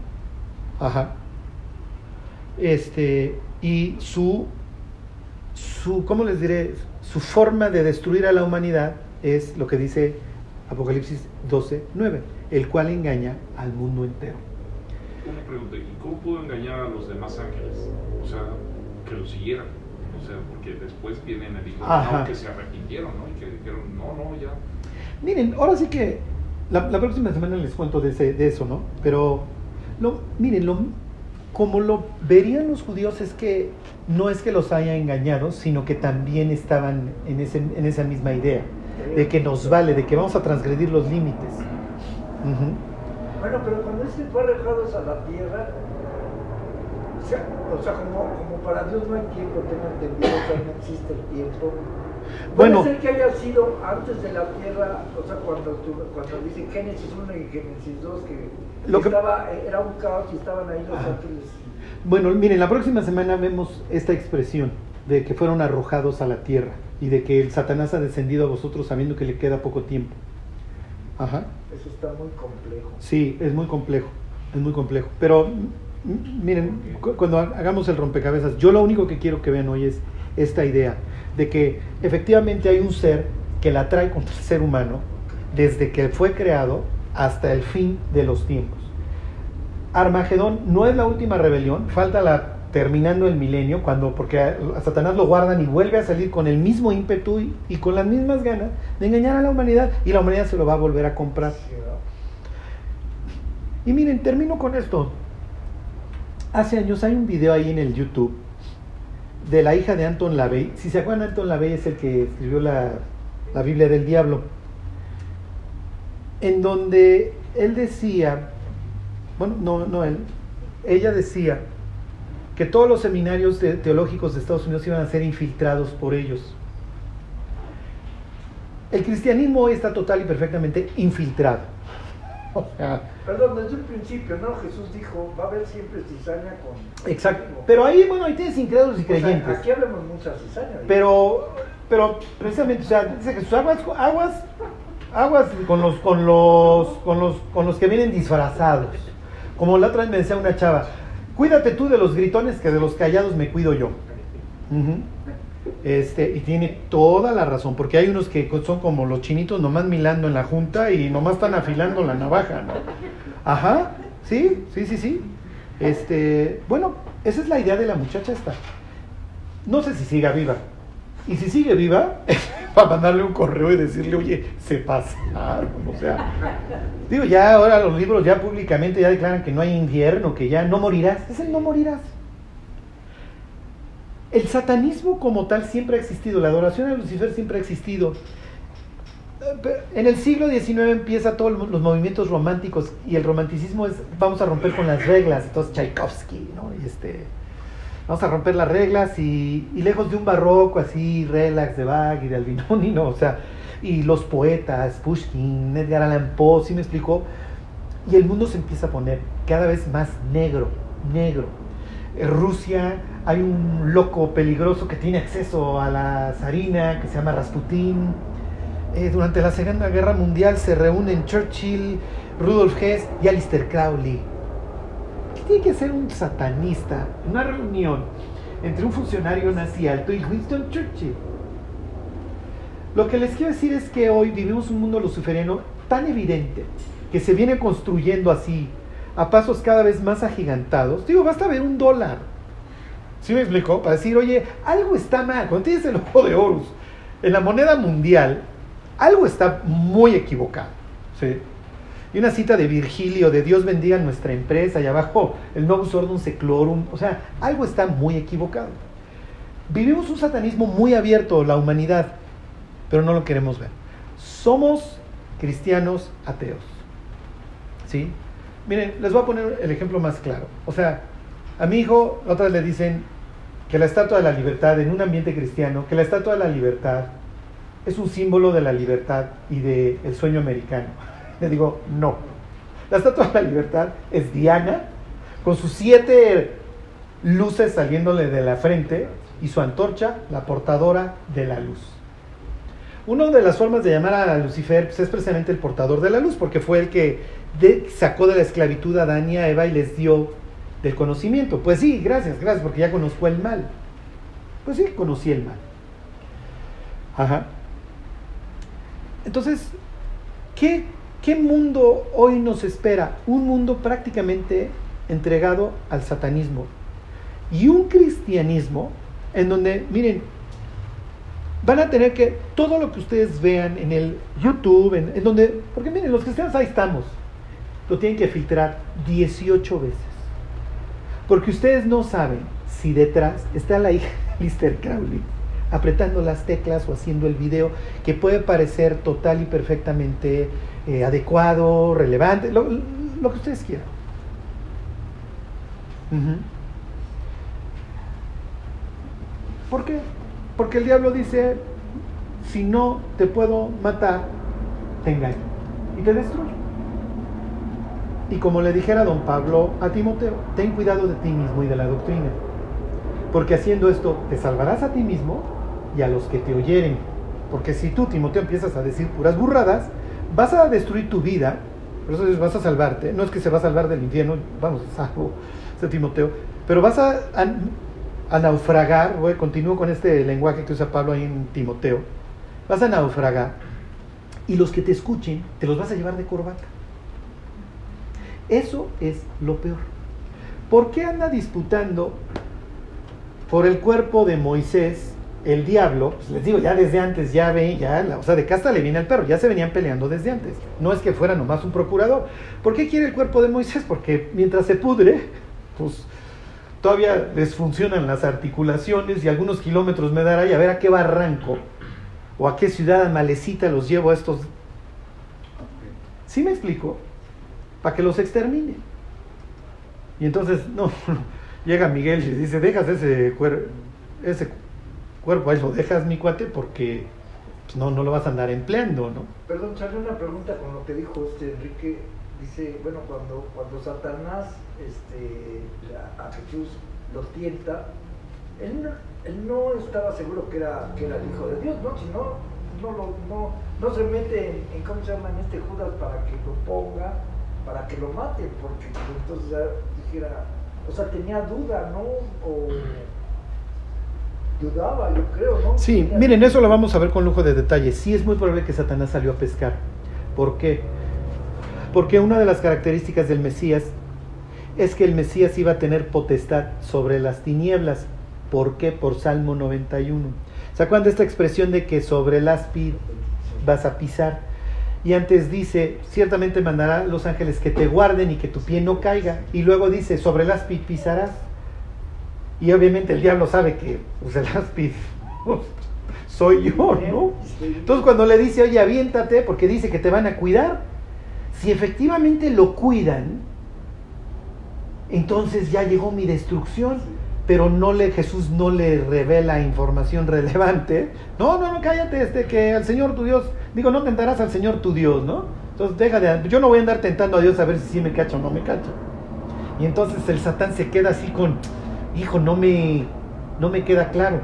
Ajá. Este, y su, su, ¿cómo les diré? Su forma de destruir a la humanidad es lo que dice Apocalipsis 12, 9, el cual engaña al mundo entero. Una pregunta, ¿y cómo pudo engañar a los demás ángeles? O sea, que lo siguieran. O sea, porque después vienen dicen, Ajá. no, que se arrepintieron, ¿no? Y que dijeron, no, no, ya. Miren, ahora sí que la, la próxima semana les cuento de, ese- de eso, ¿no? Pero, lo, miren, lo, como lo verían los judíos es que no es que los haya engañado, sino que también estaban en, ese, en esa misma idea, de que nos vale, de que vamos a transgredir los límites. Bueno, pero cuando dice fue arrojados a la tierra, o sea, o como, como para Dios no hay tiempo, tengo entendido que no existe el tiempo. Bueno. Puede ser que haya sido antes de la tierra, o sea, cuando, cuando dice Génesis 1 y Génesis 2, que, Lo que- estaba, era un caos y estaban ahí los Ajá. ángeles. Bueno, miren, la próxima semana vemos esta expresión de que fueron arrojados a la tierra y de que el Satanás ha descendido a vosotros sabiendo que le queda poco tiempo. Ajá. Eso está muy complejo. Sí, es muy complejo, es muy complejo. Pero miren, cu- cuando ha- hagamos el rompecabezas, yo lo único que quiero que vean hoy es esta idea de que efectivamente hay un ser que la trae contra el ser humano desde que fue creado hasta el fin de los tiempos. Armagedón no es la última rebelión, falta la terminando el milenio, cuando porque a, Satanás lo guardan y vuelve a salir con el mismo ímpetu y, y con las mismas ganas de engañar a la humanidad y la humanidad se lo va a volver a comprar. Y miren, termino con esto. Hace años hay un video ahí en el YouTube de la hija de Anton LaVey. Si se acuerdan, Anton LaVey es el que escribió la, la Biblia del Diablo. En donde él decía, bueno, no, no él, ella decía que todos los seminarios teológicos de Estados Unidos iban a ser infiltrados por ellos. El cristianismo hoy está total y perfectamente infiltrado. (laughs) O sea, Perdón, desde el principio, ¿no? Jesús dijo, va a haber siempre cizaña con... Exacto. conmigo". Pero ahí, bueno, ahí tienes incrédulos y O sea, creyentes. aquí hablamos mucha cizaña. Pero, pero precisamente, o sea, dice Jesús, aguas, aguas, aguas con los, con los, con los, con los que vienen disfrazados. Como la otra vez me decía una chava, cuídate tú de los gritones que de los callados me cuido yo. Este, y tiene toda la razón, porque hay unos que son como los chinitos nomás milando en la junta y nomás están afilando la navaja, ¿no? Ajá, sí, sí, sí, sí. Este, bueno, esa es la idea de la muchacha esta. No sé si siga viva. Y si sigue viva, (laughs) para mandarle un correo y decirle, oye, se pasaron. O sea, digo, ya ahora los libros ya públicamente ya declaran que no hay invierno, que ya no morirás. Es el no morirás. El satanismo como tal siempre ha existido, la adoración a Lucifer siempre ha existido. En el siglo XIX empieza todos los movimientos románticos y el romanticismo es vamos a romper con las reglas, entonces Tchaikovsky, ¿no? Y este, vamos a romper las reglas y, y lejos de un barroco así, relax de Bach y de Albinoni, ¿no? O sea, y los poetas, Pushkin, Edgar Allan Poe, ¿sí me explicó? Y el mundo se empieza a poner cada vez más negro, negro. En Rusia hay un loco peligroso que tiene acceso a la zarina que se llama Rasputín. Eh, durante la Segunda Guerra Mundial se reúnen Churchill, Rudolf Hess y Alistair Crowley. ¿Qué tiene que ser un satanista? Una reunión entre un funcionario nazi alto y Winston Churchill. Lo que les quiero decir es que hoy vivimos un mundo luciferiano tan evidente que se viene construyendo así a pasos cada vez más agigantados. Digo, basta ver un dólar. ¿Sí me explico? Para decir, oye, algo está mal. Cuando tienes el ojo de Horus en la moneda mundial, algo está muy equivocado. ¿sí? Y una cita de Virgilio, de Dios bendiga nuestra empresa, y abajo el Novus Ordum Seclorum. O sea, algo está muy equivocado. Vivimos un satanismo muy abierto, la humanidad, pero no lo queremos ver. Somos cristianos ateos. ¿Sí? Miren, les voy a poner el ejemplo más claro. O sea, a mi hijo, otras le dicen que la estatua de la libertad en un ambiente cristiano, que la estatua de la libertad es un símbolo de la libertad y del sueño americano. (laughs) Le digo, no. La estatua de la libertad es Diana, con sus siete luces saliéndole de la frente y su antorcha, la portadora de la luz. Una de las formas de llamar a Lucifer pues, es precisamente el portador de la luz, porque fue el que de, sacó de la esclavitud a Adán y a Eva y les dio del conocimiento. Pues sí, gracias, gracias, porque ya conozco el mal. Pues sí, conocí el mal. Ajá. Entonces, ¿qué, ¿qué mundo hoy nos espera? Un mundo prácticamente entregado al satanismo. Y un cristianismo en donde, miren, van a tener que, todo lo que ustedes vean en el YouTube, en, en donde, porque miren, los cristianos ahí estamos, lo tienen que filtrar 18 veces. Porque ustedes no saben si detrás está la hija de Mr. Crowley apretando las teclas o haciendo el video que puede parecer total y perfectamente eh, adecuado, relevante, lo, que ustedes quieran. ¿Por qué? Porque el diablo dice, si no te puedo matar, te engaño y te destruyo. Y como le dijera don Pablo a Timoteo, ten cuidado de ti mismo y de la doctrina, porque haciendo esto te salvarás a ti mismo y a los que te oyeren. Porque si tú, Timoteo, empiezas a decir puras burradas, vas a destruir tu vida, por eso vas a salvarte. No es que se va a salvar del infierno, vamos, (laughs) salvo Timoteo, pero vas a, a, a naufragar, voy, continúo con este lenguaje que usa Pablo ahí en Timoteo, vas a naufragar y los que te escuchen te los vas a llevar de corbata. Eso es lo peor. ¿Por qué anda disputando por el cuerpo de Moisés el diablo? Pues les digo, ya desde antes, ya ve, ya, la, o sea, de casta le viene al perro, ya se venían peleando desde antes. No es que fuera nomás un procurador. ¿Por qué quiere el cuerpo de Moisés? Porque mientras se pudre, pues todavía les funcionan las articulaciones y algunos kilómetros me dará y a ver a qué barranco o a qué ciudad malecita los llevo a estos. ¿Sí me explico? Para que los extermine. Y entonces, no, (laughs) llega Miguel y dice, dejas ese, cuer ese cuerpo, ahí lo dejas mi cuate porque pues, no, no lo vas a andar empleando, ¿no? Perdón, sale una pregunta con lo que dijo este Enrique. Dice, bueno, cuando, cuando Satanás este, a, Jesús lo tienta, él no, él no estaba seguro que era, que era el Hijo de Dios, ¿no? Si no, no, no, no se mete en, en, ¿cómo se llama? En este Judas para que lo ponga, para que lo mate, porque entonces ya dijera, o sea, tenía duda, ¿no? O dudaba, yo creo, ¿no? Sí, tenía miren, eso lo vamos a ver con lujo de detalle. Sí es muy probable que Satanás salió a pescar. ¿Por qué? Porque una de las características del Mesías es que el Mesías iba a tener potestad sobre las tinieblas. ¿Por qué? Por Salmo 91. ¿Se acuerdan de esta expresión de que sobre el áspid vas a pisar? Y antes dice, ciertamente mandará los ángeles que te guarden y que tu pie no caiga. Y luego dice, sobre el áspid pisarás. Y obviamente el diablo sabe que pues, el áspid (laughs) soy yo, ¿no? Entonces cuando le dice, oye, aviéntate, porque dice que te van a cuidar, si efectivamente lo cuidan, entonces ya llegó mi destrucción, pero Jesús no le revela información relevante. No, no, no, cállate, este, que al Señor tu Dios, digo, no tentarás al Señor tu Dios, ¿no? Entonces deja de, yo no voy a andar tentando a Dios a ver si sí me cacho o no me cacho. Y entonces el Satán se queda así con, hijo, no me, no me queda claro.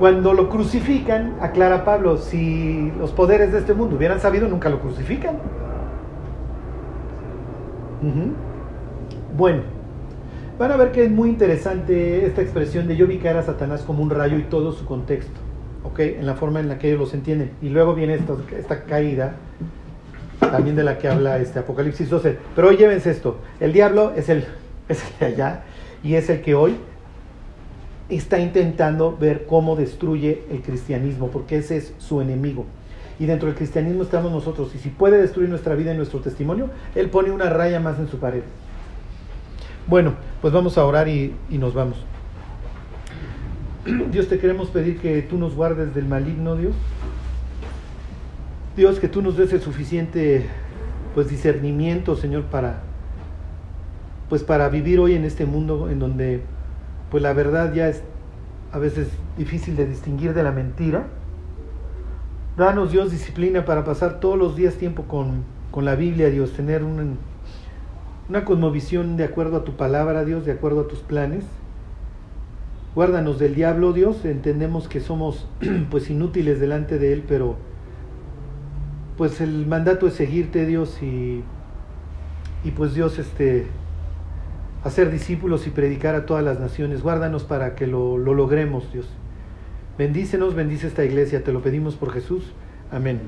Cuando lo crucifican, aclara Pablo, si los poderes de este mundo hubieran sabido, nunca lo crucifican. Bueno, van a ver que es muy interesante esta expresión de yo vi caer a Satanás como un rayo y todo su contexto, ¿ok? En la forma en la que ellos los entienden. Y luego viene esta, esta caída, también de la que habla este Apocalipsis 12. Pero hoy llévense esto, el diablo es el, (laughs) es el de allá y es el que hoy está intentando ver cómo destruye el cristianismo, porque ese es su enemigo. Y dentro del cristianismo estamos nosotros. Y si puede destruir nuestra vida y nuestro testimonio, Él pone una raya más en su pared. Bueno, pues vamos a orar y, nos vamos. (clears throat) Dios, te queremos pedir que tú nos guardes del maligno, Dios. Dios, que tú nos des el suficiente pues discernimiento, Señor, para pues para vivir hoy en este mundo en donde pues la verdad ya es a veces difícil de distinguir de la mentira. Danos, Dios, disciplina para pasar todos los días tiempo con, con la Biblia, Dios, tener una, una cosmovisión de acuerdo a tu palabra, Dios, de acuerdo a tus planes. Guárdanos del diablo, Dios. Entendemos que somos (clears throat) pues inútiles delante de él, pero pues el mandato es seguirte, Dios, y, y pues Dios, este, hacer discípulos y predicar a todas las naciones. Guárdanos para que lo, lo logremos, Dios. Bendícenos, bendice esta iglesia, te lo pedimos por Jesús. Amén.